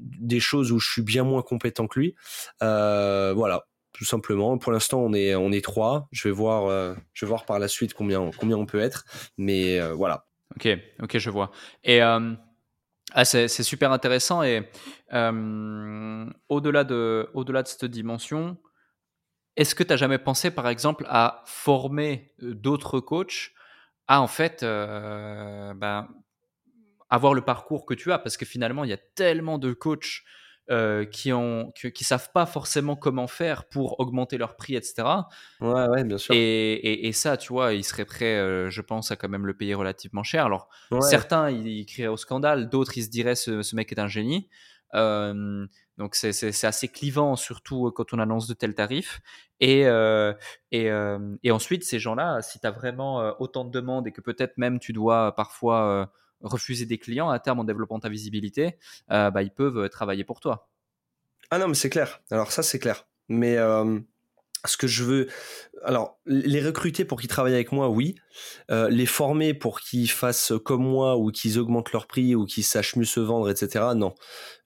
des choses où je suis bien moins compétent que lui. Euh, voilà, tout simplement. Pour l'instant, on est on est trois. Je vais voir euh, je vais voir par la suite combien combien on peut être, mais euh, voilà. Ok, ok, je vois. Et ah, c'est super intéressant et au-delà de au-delà de cette dimension. Est-ce que tu as jamais pensé, par exemple, à former d'autres coachs à en fait ben, avoir le parcours que tu as, parce que finalement, il y a tellement de coachs euh, qui ont qui, savent pas forcément comment faire pour augmenter leur prix, etc. Ouais, ouais, bien sûr. Et, et, ça, tu vois, ils seraient prêts, euh, je pense, à quand même le payer relativement cher. Alors, certains, ils, crieraient au scandale, d'autres, ils se diraient ce, ce mec est un génie. Euh, donc c'est assez clivant, surtout quand on annonce de tels tarifs. Et, et, et ensuite, ces gens-là, si tu as vraiment autant de demandes et que peut-être même tu dois parfois refuser des clients à terme en développant ta visibilité, euh, bah, ils peuvent euh, travailler pour toi. Ah non, mais c'est clair. Alors ça, c'est clair. Mais euh, ce que je veux, alors les recruter pour qu'ils travaillent avec moi, oui. les former pour qu'ils fassent comme moi ou qu'ils augmentent leur prix ou qu'ils sachent mieux se vendre, etc. Non.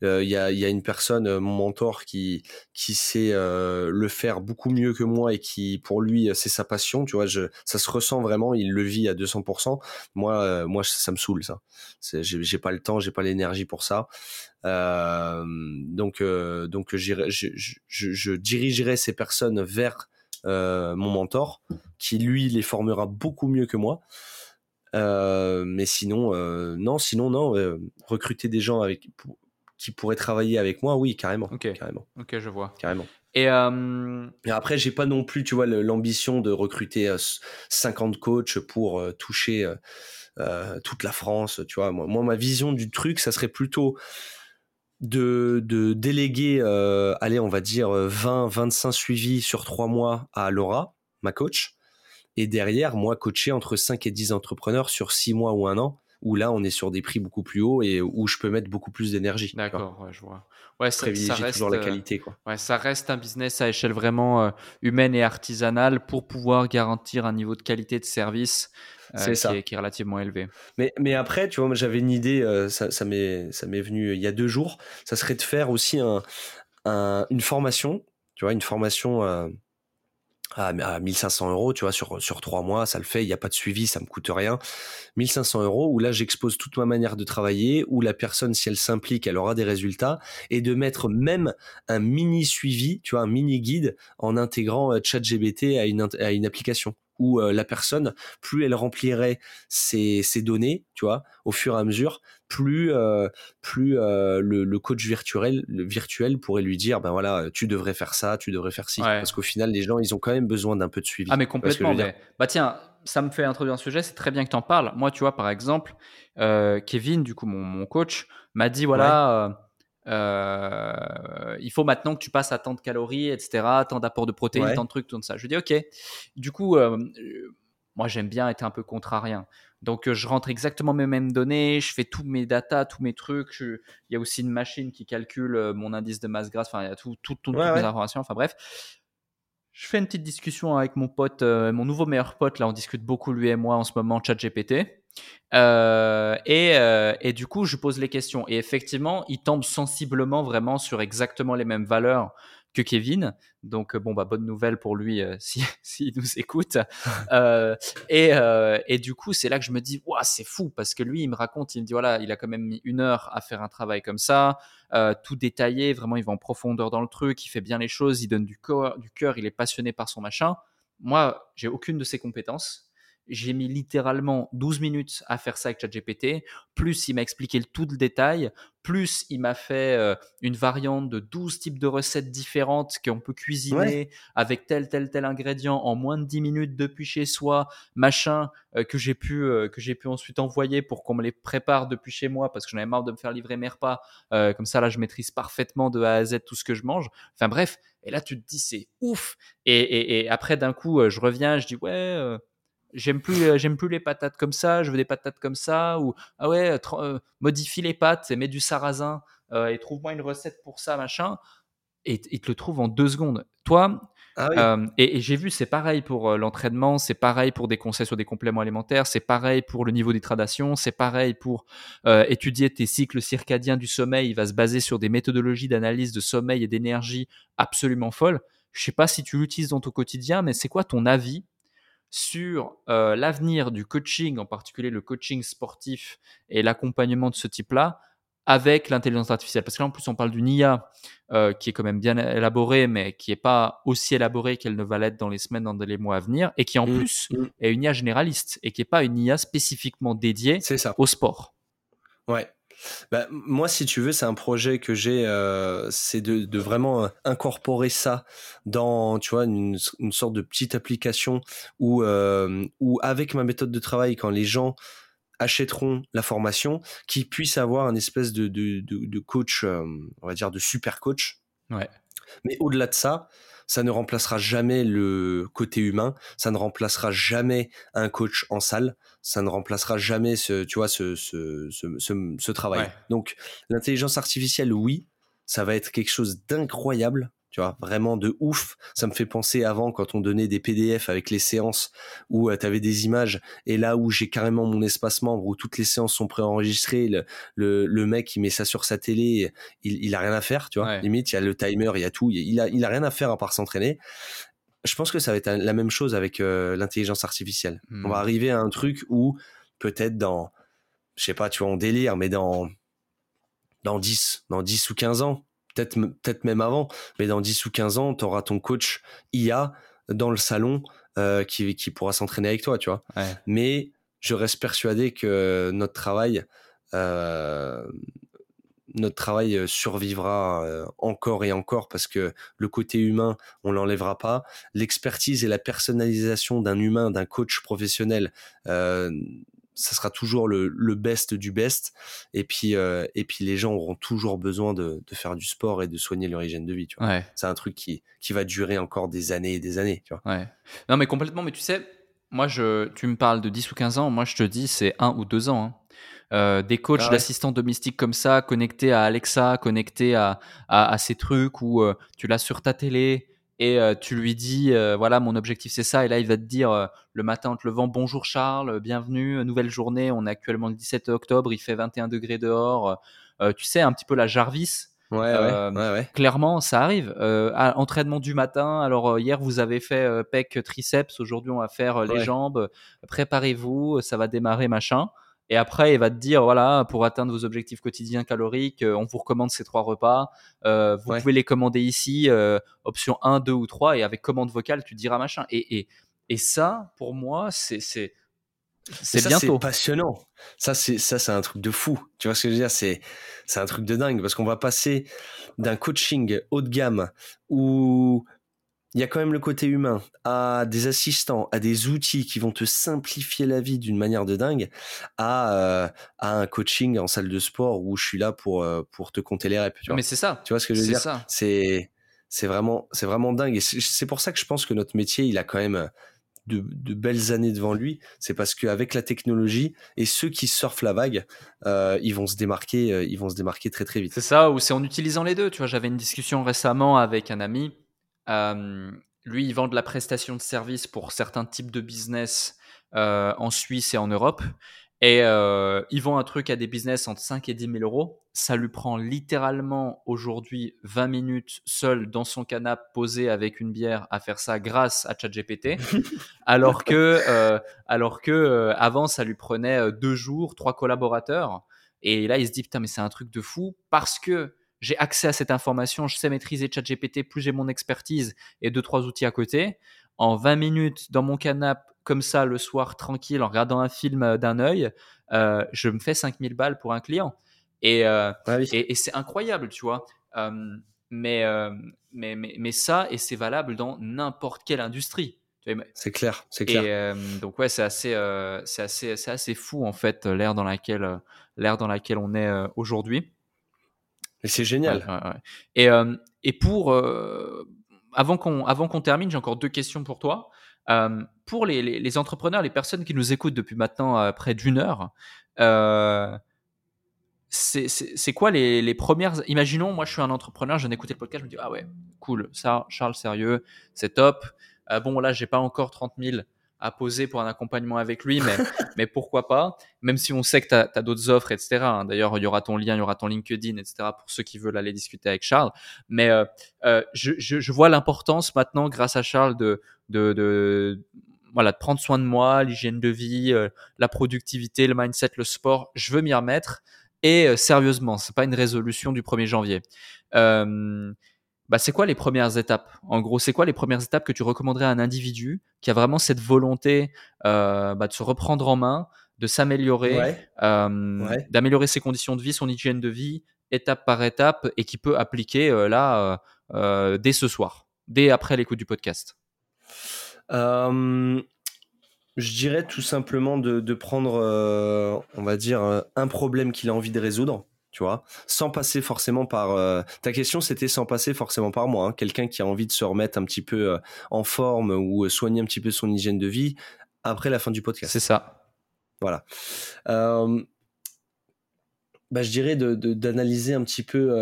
Il y, a, y, a, une personne, mon mentor, qui qui sait le faire beaucoup mieux que moi et qui, pour lui, c'est sa passion. Tu vois, je, ça se ressent vraiment. Il le vit à 200%. Moi, moi, ça me saoule ça. J'ai pas le temps, j'ai pas l'énergie pour ça. Euh, donc, euh, donc je, je, je, dirigerai ces personnes vers euh, mon mentor, qui lui les formera beaucoup mieux que moi. mais sinon, non, sinon non. recruter des gens avec qui pourraient travailler avec moi, oui, carrément, ok, carrément. Ok, je vois. Carrément. Et, Et après, j'ai pas non plus, tu vois, l'ambition de recruter 50 coachs pour toucher toute la France. Tu vois, moi, moi, ma vision du truc, ça serait plutôt de, de déléguer, euh, allez, on va dire 20, 25 suivis sur trois mois à Laura, ma coach. Et derrière, moi, coacher entre 5 et 10 entrepreneurs sur 6 mois ou un an, où là, on est sur des prix beaucoup plus hauts et où je peux mettre beaucoup plus d'énergie. D'accord, je vois. Ouais, ça, reste toujours la euh, qualité. Quoi. Ouais, ça reste un business à échelle vraiment euh, humaine et artisanale pour pouvoir garantir un niveau de qualité de service euh, qui, est, qui, est, relativement élevé. Mais, mais après, tu vois, j'avais une idée, euh, ça, ça m'est venu il y a deux jours, ça serait de faire aussi un, un, une formation, tu vois, une formation euh, à, à 1500 euros, tu vois, sur, sur trois mois, ça le fait, il n'y a pas de suivi, ça me coûte rien. 1500 euros, où là, j'expose toute ma manière de travailler, où la personne, si elle s'implique, elle aura des résultats, et de mettre même un mini suivi, tu vois, un mini guide en intégrant ChatGBT à une, à une application où euh, la personne, plus elle remplirait ses, ses, données, tu vois, au fur et à mesure, plus euh, plus euh, le, coach virtuel le virtuel pourrait lui dire ben voilà tu devrais faire ça tu devrais faire ci parce qu'au final les gens ils ont quand même besoin d'un peu de suivi ah mais complètement bah tiens ça me fait introduire un sujet c'est très bien que tu en parles moi tu vois par exemple Kevin du coup mon, mon coach m'a dit voilà euh, il faut maintenant que tu passes à tant de calories, etc., tant d'apports de protéines, tant de trucs, tout ça. Je dis ok. Du coup, euh, moi j'aime bien être un peu contrarien. Donc euh, je rentre exactement mes mêmes données, je fais tous mes data, tous mes trucs. il y a aussi une machine qui calcule mon indice de masse grasse. Enfin, il y a tout, tout, toutes mes informations. Enfin bref. Je fais une petite discussion avec mon pote, mon nouveau meilleur pote. Là, on discute beaucoup lui et moi en ce moment, ChatGPT. Euh, et, euh, et, du coup, je pose les questions. Et effectivement, il tombe sensiblement vraiment sur exactement les mêmes valeurs que Kevin. Donc, bon, bah, bonne nouvelle pour lui (laughs) s'il si, nous écoute. (laughs) euh, et, et, du coup, c'est là que je me dis, waouh, c'est fou parce que lui, il me raconte, il me dit, voilà, il a quand même mis une heure à faire un travail comme ça, tout détaillé, vraiment, il va en profondeur dans le truc, il fait bien les choses, il donne du, corps, du cœur, il est passionné par son machin. Moi, j'ai aucune de ces compétences. J'ai mis littéralement 12 minutes à faire ça avec ChatGPT. Plus il m'a expliqué tout le détail. Plus il m'a fait euh, une variante de 12 types de recettes différentes qu'on peut cuisiner avec tel, tel, tel ingrédient en moins de 10 minutes depuis chez soi, machin, euh, que j'ai pu, euh, que j'ai pu ensuite envoyer pour qu'on me les prépare depuis chez moi parce que j'en avais marre de me faire livrer mes repas. comme ça, là, je maîtrise parfaitement de A à Z tout ce que je mange. Enfin bref. Et là, tu te dis, c'est ouf. Et, et, et après, d'un coup, je reviens, je dis, ouais j'aime plus euh, j'aime plus les patates comme ça je veux des patates comme ça ou ah ouais euh, modifie les pâtes et mets du sarrasin euh, et trouve-moi une recette pour ça machin et il te le trouve en deux secondes. Toi ah et, j'ai vu c'est pareil pour l'entraînement c'est pareil pour des conseils sur des compléments alimentaires c'est pareil pour le niveau d'hydratation c'est pareil pour étudier tes cycles circadiens du sommeil il va se baser sur des méthodologies d'analyse de sommeil et d'énergie absolument folles. Je sais pas si tu l'utilises dans ton quotidien mais c'est quoi ton avis sur euh, l'avenir du coaching, en particulier le coaching sportif et l'accompagnement de ce type-là, avec l'intelligence artificielle. Parce que là, en plus, on parle d'une IA euh, qui est quand même bien élaborée, mais qui n'est pas aussi élaborée qu'elle ne va l'être dans les semaines, dans les mois à venir, et qui en mmh, plus mmh. est une IA généraliste et qui n'est pas une IA spécifiquement dédiée au sport. Ouais, bah, moi, si tu veux, c'est un projet que j'ai, euh, c'est de, de, vraiment euh, incorporer ça dans, tu vois, une, une sorte de petite application où, euh, où, avec ma méthode de travail, quand les gens achèteront la formation, qu'ils puissent avoir un espèce de, de, de, coach, euh, on va dire de super coach. Ouais. Mais au-delà de ça, ça ne remplacera jamais le côté humain, ça ne remplacera jamais un coach en salle, ça ne remplacera jamais ce, tu vois, ce, ce, ce, ce travail. Donc, l'intelligence artificielle, oui, ça va être quelque chose d'incroyable tu vois, vraiment de ouf. Ça me fait penser avant quand on donnait des PDF avec les séances où euh, tu avais des images et là où j'ai carrément mon espace membre où toutes les séances sont préenregistrées, le, le, le mec il met ça sur sa télé, il, il a rien à faire, tu vois. Limite, il y a le timer, il y a tout, il a, il a rien à faire à part s'entraîner. Je pense que ça va être la même chose avec euh, l'intelligence artificielle. On va hmm. arriver à un truc où peut-être dans, je sais pas, tu vois, on délire, mais dans dans 10, dans 10 ou 15 ans, peut-être peut-être même avant, mais dans 10 ou 15 ans, tu auras ton coach IA dans le salon euh, qui, qui pourra s'entraîner avec toi, tu vois. Mais je reste persuadé que notre travail, euh, notre travail survivra euh, encore et encore parce que le côté humain, on l'enlèvera pas. L'expertise et la personnalisation d'un humain, d'un coach professionnel, euh, ça sera toujours le, le, best du best. Et puis, euh, et puis les gens auront toujours besoin de, de, faire du sport et de soigner leur hygiène de vie. Tu vois. C'est un truc qui, qui va durer encore des années et des années. Tu vois. Ouais. Non, mais complètement. Mais tu sais, moi, je, tu me parles de 10 ou 15 ans. Moi, je te dis, c'est un ou deux ans. Hein. Euh, des coachs ah d'assistants domestiques comme ça, connectés à Alexa, connectés à, à, à ces trucs où euh, tu l'as sur ta télé, et euh, tu lui dis euh, voilà mon objectif c'est ça et là il va te dire euh, le matin en te levant bonjour Charles bienvenue nouvelle journée on est actuellement le 17 octobre il fait 21 degrés dehors tu sais un petit peu la Jarvis Ouais, ouais, ouais, Clairement, ça arrive. entraînement du matin. Alors hier, vous avez fait pec triceps. Aujourd'hui, on va faire les jambes. Préparez-vous, ça va démarrer, machin. Et après, il va te dire, voilà, pour atteindre vos objectifs quotidiens caloriques, euh, on vous recommande ces trois repas. Euh, vous pouvez les commander ici, euh, option 1, 2 ou 3. Et avec commande vocale, tu diras machin. Et, et, et ça, pour moi, c'est c'est c'est bientôt. Passionnant. Ça, c'est ça, c'est un truc de fou. Tu vois ce que je veux dire? C'est c'est un truc de dingue parce qu'on va passer d'un coaching haut de gamme où il y a quand même le côté humain, à des assistants, à des outils qui vont te simplifier la vie d'une manière de dingue, à, euh, à un coaching en salle de sport où je suis là pour, euh, pour te compter les reps. Tu vois. Mais c'est ça. Tu vois ce que je veux dire? C'est c'est vraiment c'est vraiment dingue et c'est pour ça que je pense que notre métier il a quand même de, de belles années devant lui. C'est parce qu'avec la technologie et ceux qui surfent la vague, euh, ils vont se démarquer, euh, ils vont se démarquer très très vite. C'est ça, ou c'est en utilisant les deux. Tu vois, j'avais une discussion récemment avec un ami euh, lui, il vend de la prestation de service pour certains types de business en Suisse et en Europe. Et ils vendent un truc à des business entre 5 et 10 000 euros. Ça lui prend littéralement aujourd'hui 20 minutes seul dans son canapé posé avec une bière à faire ça grâce à ChatGPT. (laughs) alors que, alors que avant, ça lui prenait deux jours, trois collaborateurs. Et là, il se dit, putain, mais c'est un truc de fou parce que j'ai accès à cette information, je sais maîtriser ChatGPT, plus j'ai mon expertise et deux, trois outils à côté. En 20 minutes dans mon canapé, comme ça, le soir, tranquille, en regardant un film euh, d'un œil, euh, je me fais 5000 balles pour un client. Et, euh, ah et, c'est incroyable, tu vois. mais, mais, mais, mais, ça, et c'est valable dans n'importe quelle industrie. C'est clair, c'est clair. donc ouais, c'est assez, c'est assez, c'est assez fou en fait l'ère dans laquelle, l'ère dans laquelle on est aujourd'hui. C'est génial. Et, euh, et pour euh, avant qu'on termine, j'ai encore deux questions pour toi. Euh, pour les, les, entrepreneurs, les personnes qui nous écoutent depuis maintenant près d'une heure, c'est quoi les, les, premières Imaginons, moi je suis un entrepreneur, je viens d'écouter le podcast, je me dis ah ouais, cool, ça, Charles sérieux, c'est top. bon là, j'ai pas encore 30 000 à poser pour un accompagnement avec lui, mais, (laughs) pourquoi pas? Même si on sait que tu as, d'autres offres, etc. Hein. D'ailleurs, il y aura ton lien, il y aura ton LinkedIn, etc. pour ceux qui veulent aller discuter avec Charles. Mais euh, euh, je, vois l'importance maintenant, grâce à Charles, de, prendre soin de moi, l'hygiène de vie, euh, la productivité, le mindset, le sport. Je veux m'y remettre. Et sérieusement, c'est pas une résolution du 1er janvier. Bah, c'est quoi les premières étapes? En gros, c'est quoi les premières étapes que tu recommanderais à un individu qui a vraiment cette volonté euh, bah, de se reprendre en main, de s'améliorer, euh, d'améliorer ses conditions de vie, son hygiène de vie, étape par étape, et qui peut appliquer euh, là dès ce soir, dès après l'écoute du podcast? Je dirais tout simplement de, de prendre, on va dire, un problème qu'il a envie de résoudre tu vois, sans passer forcément par. Euh, ta question, c'était sans passer forcément par moi, hein. quelqu'un qui a envie de se remettre un petit peu euh, en forme ou euh, soigner un petit peu son hygiène de vie après la fin du podcast. C'est ça. Voilà. Bah, je dirais d'analyser de, un petit peu.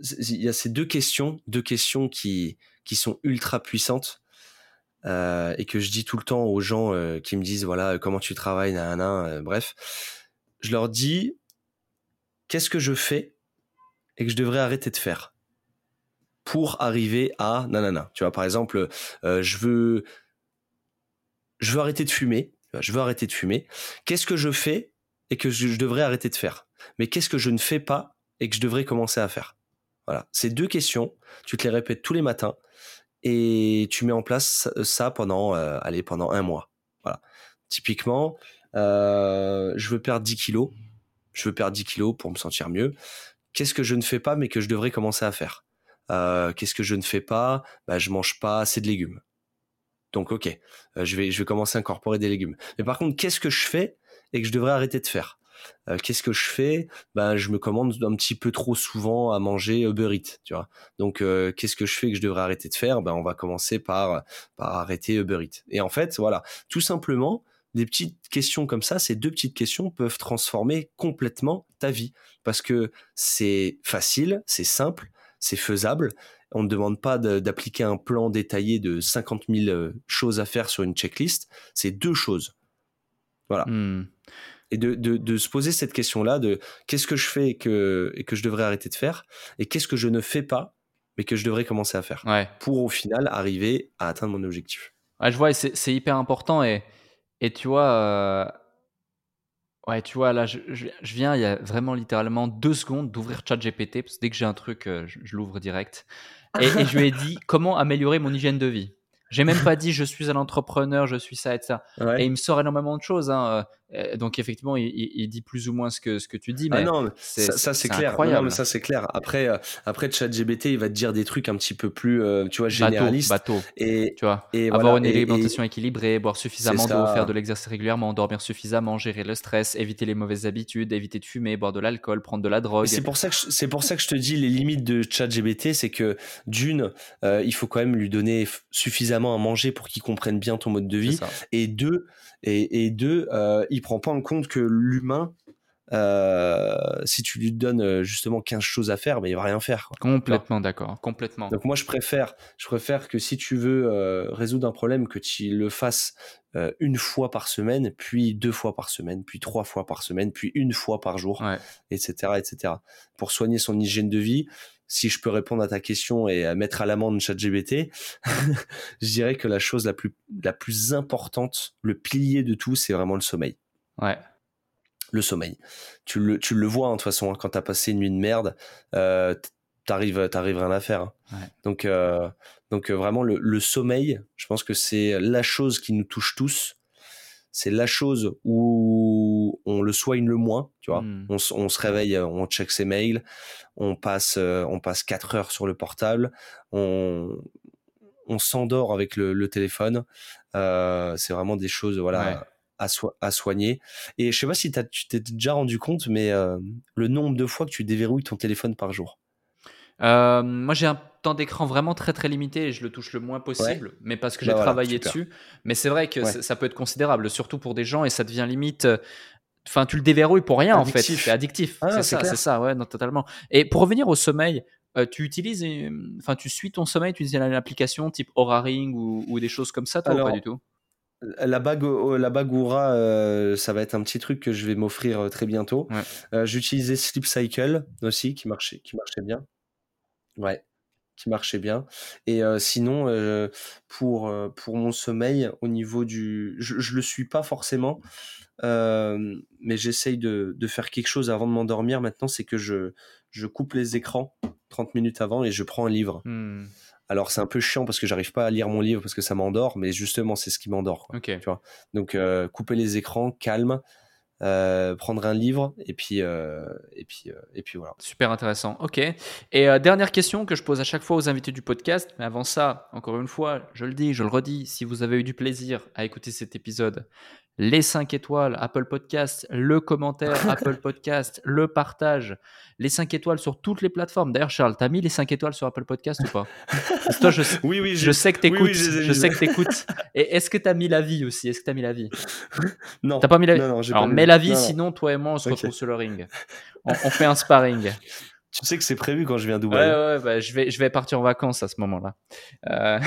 Il y a ces deux questions, deux questions qui, qui sont ultra puissantes. et que je dis tout le temps aux gens qui me disent voilà comment tu travailles, nan, bref, je leur dis qu'est-ce que je fais et que je devrais arrêter de faire pour arriver à nanana. Tu vois, par exemple, euh, je veux, arrêter de fumer. Je veux arrêter de fumer. Qu'est-ce que je fais et que je, devrais arrêter de faire? Mais qu'est-ce que je ne fais pas et que je devrais commencer à faire? Voilà. Ces deux questions, tu te les répètes tous les matins et tu mets en place ça pendant, euh, pendant un mois. Voilà. Typiquement, euh, je veux perdre 10 kilos je veux perdre 10 kilos pour me sentir mieux. Qu'est-ce que je ne fais pas mais que je devrais commencer à faire? Euh, Qu'est-ce que je ne fais pas? Bah, Je mange pas assez de légumes. Donc ok, euh, je, vais, je vais commencer à incorporer des légumes. Mais par contre, qu'est-ce que je fais et que je devrais arrêter de faire? Euh, Qu'est-ce que je fais? Ben, Je me commande un petit peu trop souvent à manger Uber Eats. Tu vois Donc qu'est-ce que je fais que je devrais arrêter de faire? Ben, On va commencer par, par arrêter Uber Eats. Et en fait, voilà, tout simplement, des petites questions comme ça, ces deux petites questions peuvent transformer complètement ta vie parce que c'est facile, c'est simple, c'est faisable. On ne demande pas d'appliquer un plan détaillé de 50 000 euh, choses à faire sur une checklist. C'est deux choses. Voilà. Hmm. Et de, se poser cette question-là de qu'est-ce que je fais et que, et que je devrais arrêter de faire et qu'est-ce que je ne fais pas mais que je devrais commencer à faire pour au final arriver à atteindre mon objectif. je vois, c'est hyper important et et tu vois, euh, ouais, tu vois, là, je, viens, il y a vraiment littéralement deux secondes d'ouvrir ChatGPT, parce que dès que j'ai un truc, euh, je, l'ouvre direct. Et, et, je lui ai dit (laughs) comment améliorer mon hygiène de vie? J'ai même pas dit je suis un entrepreneur, je suis ça et ça. Et il me sort énormément de choses. Hein. Euh, donc effectivement, il, dit plus ou moins ce que ce que tu dis. Ah mais ah non, ça, c'est clair. Non, mais ça c'est clair. Après, euh, après ChatGPT, il va te dire des trucs un petit peu plus, euh, tu vois, généralistes. Bateau, Et tu vois, et avoir une alimentation équilibrée, boire suffisamment d'eau, faire de l'exercice régulièrement, dormir suffisamment, gérer le stress, éviter les mauvaises habitudes, éviter de fumer, boire de l'alcool, prendre de la drogue. C'est pour ça que c'est pour ça que je te dis les limites de ChatGPT, c'est que d'une, il faut quand même lui donner suffisamment à manger pour qu'il comprenne bien ton mode de vie, et deux, et, et deux, il prend pas en compte que l'humain euh, si tu lui donnes euh, justement 15 choses à faire, mais il va rien faire. Complètement d'accord, complètement. Donc moi je préfère, je préfère que si tu veux euh, résoudre un problème, que tu le fasses une fois par semaine, puis deux fois par semaine, puis trois fois par semaine, puis une fois par jour, etc., etc. Pour soigner son hygiène de vie, si je peux répondre à ta question et mettre à l'amende ChatGBT, (laughs) je dirais que la chose la plus, la plus importante, le pilier de tout, c'est vraiment le sommeil. Ouais le sommeil. Tu le, tu le vois, hein, de toute façon, hein, quand t'as passé une nuit de merde, euh, t'arrives, t'arrives rien à faire. Hein. Donc, euh, donc euh, vraiment, le, sommeil, je pense que c'est la chose qui nous touche tous. C'est la chose où on le soigne le moins, tu vois. Hmm. On, se réveille, on check ses mails, on passe, on passe 4 heures sur le portable, on, on s'endort avec le, téléphone. c'est vraiment des choses, voilà à, soigner. Et je sais pas si tu t'es déjà rendu compte, mais euh, le nombre de fois que tu déverrouilles ton téléphone par jour. Euh, moi, j'ai un temps d'écran vraiment très très limité et je le touche le moins possible, mais parce que j'ai bah travaillé dessus. Mais c'est vrai que ça peut être considérable, surtout pour des gens, et ça devient limite. Euh, enfin, tu le déverrouilles pour rien en fait. C'est addictif. Ah, c'est ça, c'est ça, ouais, non, totalement. Et pour revenir au sommeil, tu utilises, enfin, tu suis ton sommeil, tu utilises une application type Aura Ring ou, des choses comme ça, toi, ou pas du tout? la bague, la bague Oura, euh, ça va être un petit truc que je vais m'offrir euh, très bientôt. Euh, j'utilisais Sleep Cycle aussi, qui marchait, qui marchait bien. Ouais, qui marchait bien. Et sinon, pour, pour mon sommeil, au niveau du. Je, je le suis pas forcément, mais j'essaye de, de, faire quelque chose avant de m'endormir. Maintenant, c'est que je, je coupe les écrans 30 minutes avant et je prends un livre. Mmh. Alors c'est un peu chiant parce que j'arrive pas à lire mon livre parce que ça m'endort, mais justement c'est ce qui m'endort. Tu vois Donc euh, couper les écrans, calme, euh, prendre un livre et puis euh, et puis et puis voilà. Super intéressant. Ok. Et dernière question que je pose à chaque fois aux invités du podcast, mais avant ça, encore une fois, je le dis, je le redis, si vous avez eu du plaisir à écouter cet épisode, les 5 étoiles Apple Podcast, le commentaire (laughs) Apple Podcast, le partage, les 5 étoiles sur toutes les plateformes. D'ailleurs, Charles, t'as mis les 5 étoiles sur Apple Podcast ou pas? Toi, je, (laughs) Oui, oui, je sais que t'écoutes. je sais que t'écoutes. Et est-ce que t'as mis la vie aussi? Est-ce que t'as mis la vie? (laughs) Non. T'as pas mis la vie? Alors, mets la vie, sinon, toi et moi, on se retrouve sur le ring. On, fait un sparring. Tu sais que c'est prévu quand je viens à Dubaï. Ouais, ouais, bah, je, vais, je vais partir en vacances à ce moment-là. Euh...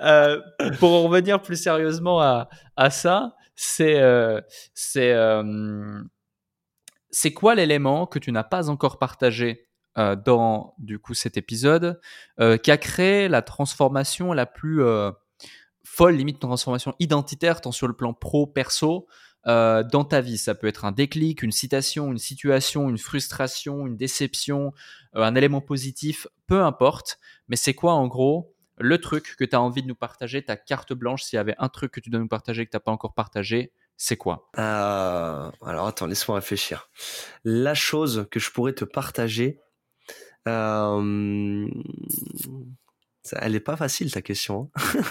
Euh, pour en revenir plus sérieusement à, à ça, c'est euh, euh, c'est quoi l'élément que tu n'as pas encore partagé dans du coup cet épisode qui a créé la transformation la plus folle, limite transformation identitaire, tant sur le plan pro, perso, dans ta vie? Ça peut être un déclic, une citation, une situation, une frustration, une déception, un élément positif, peu importe. Mais c'est quoi en gros le truc que tu as envie de nous partager, ta carte blanche, s'il y avait un truc que tu dois nous partager que tu n'as pas encore partagé, c'est quoi? Euh, Alors attends, laisse-moi réfléchir. La chose que je pourrais te partager, euh, elle n'est pas facile ta question. Hein.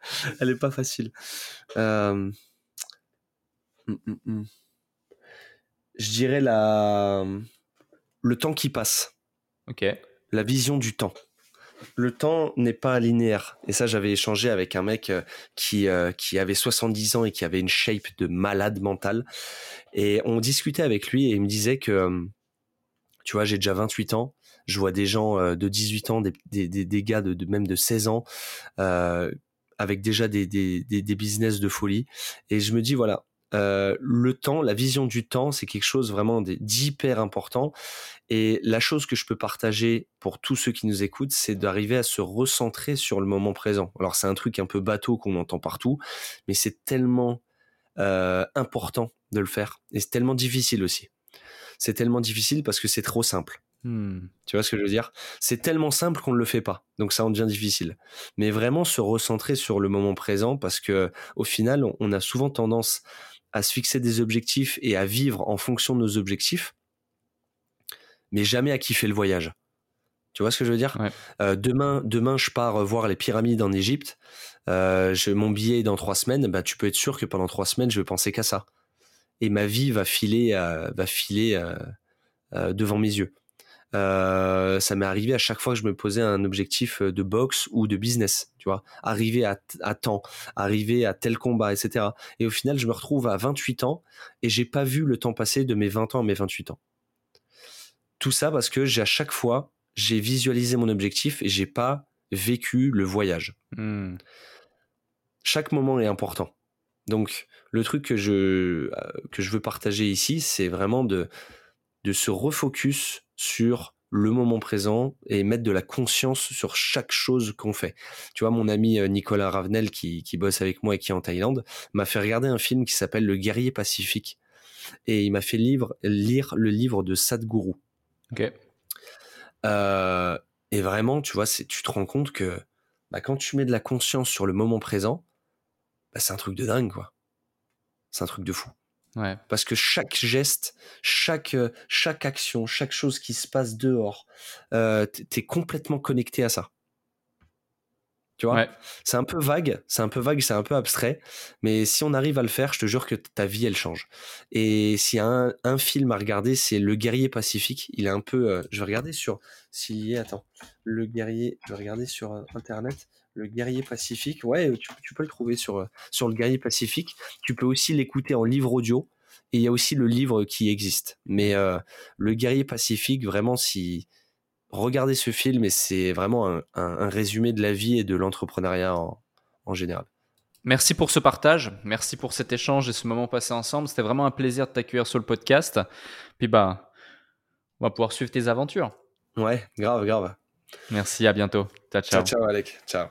(laughs) elle n'est pas facile. Euh, hum, hum, hum. Je dirais la... le temps qui passe. Ok. La vision du temps le temps n'est pas linéaire. Et ça, j'avais échangé avec un mec euh, qui, euh, qui avait 70 ans et qui avait une shape de malade mental. Et on discutait avec lui et il me disait que, euh, tu vois, j'ai déjà 28 ans. Je vois des gens de 18 ans, des, des, des gars de, même de 16 ans, avec déjà des, des, des business de folie. Et je me dis, voilà, euh, le temps, la vision du temps, c'est quelque chose vraiment d'hyper important. Et la chose que je peux partager pour tous ceux qui nous écoutent, c'est d'arriver à se recentrer sur le moment présent. Alors c'est un truc un peu bateau qu'on entend partout, mais c'est tellement euh, important de le faire. Et c'est tellement difficile aussi. C'est tellement difficile parce que c'est trop simple. Hmm. Tu vois ce que je veux dire? C'est tellement simple qu'on ne le fait pas, donc ça en devient difficile. Mais vraiment se recentrer sur le moment présent, parce que au final, on a souvent tendance à se fixer des objectifs et à vivre en fonction de nos objectifs, mais jamais à kiffer le voyage. Tu vois ce que je veux dire? Euh, demain, demain, je pars voir les pyramides en Égypte. Euh, mon billet est dans trois semaines. Bah, tu peux être sûr que pendant trois semaines, je vais penser qu'à ça. Et ma vie va filer, va filer euh, devant mes yeux. Euh, ça m'est arrivé à chaque fois que je me posais un objectif de boxe ou de business, tu vois, arriver à, à temps, arriver à tel combat, etc. Et au final, je me retrouve à 28 ans et j'ai pas vu le temps passer de mes 20 ans à mes 28 ans. Tout ça parce que j'ai à chaque fois, j'ai visualisé mon objectif et j'ai pas vécu le voyage. Hmm. Chaque moment est important. Donc, le truc que je, euh, que je veux partager ici, c'est vraiment de, de se refocus sur le moment présent et mettre de la conscience sur chaque chose qu'on fait. Tu vois, mon ami euh, Nicolas Ravenel, qui, qui bosse avec moi et qui est en Thaïlande, m'a fait regarder un film qui s'appelle Le guerrier pacifique. Et il m'a fait lire le livre de Sadhguru. Ok. Euh, et vraiment, tu vois, tu te rends compte que bah, quand tu mets de la conscience sur le moment présent, bah, c'est un truc de dingue, quoi. C'est un truc de fou. Parce que chaque geste, chaque, euh, chaque action, chaque chose qui se passe dehors, euh, tu es complètement connecté à ça. Tu vois? C'est un peu vague, c'est un peu vague, c'est un peu abstrait, mais si on arrive à le faire, je te jure que ta vie, elle change. Et s'il y a un, film à regarder, c'est Le Guerrier Pacifique. Il est un peu... Euh, je vais regarder sur... S'il y est... Attends. Le Guerrier... Je vais regarder sur Internet le guerrier pacifique. Ouais, tu, peux le trouver sur, euh, sur le guerrier pacifique. Tu peux aussi l'écouter en livre audio. Et il y a aussi le livre qui existe. Mais euh, le guerrier pacifique, vraiment, si regardez ce film, et c'est vraiment un, résumé de la vie et de l'entrepreneuriat en, général. Merci pour ce partage, merci pour cet échange et ce moment passé ensemble. C'était vraiment un plaisir de t'accueillir sur le podcast. Puis bah, on va pouvoir suivre tes aventures. Ouais, grave, grave. Merci, à bientôt. Ciao, ciao. Ciao, ciao, Alec. Ciao.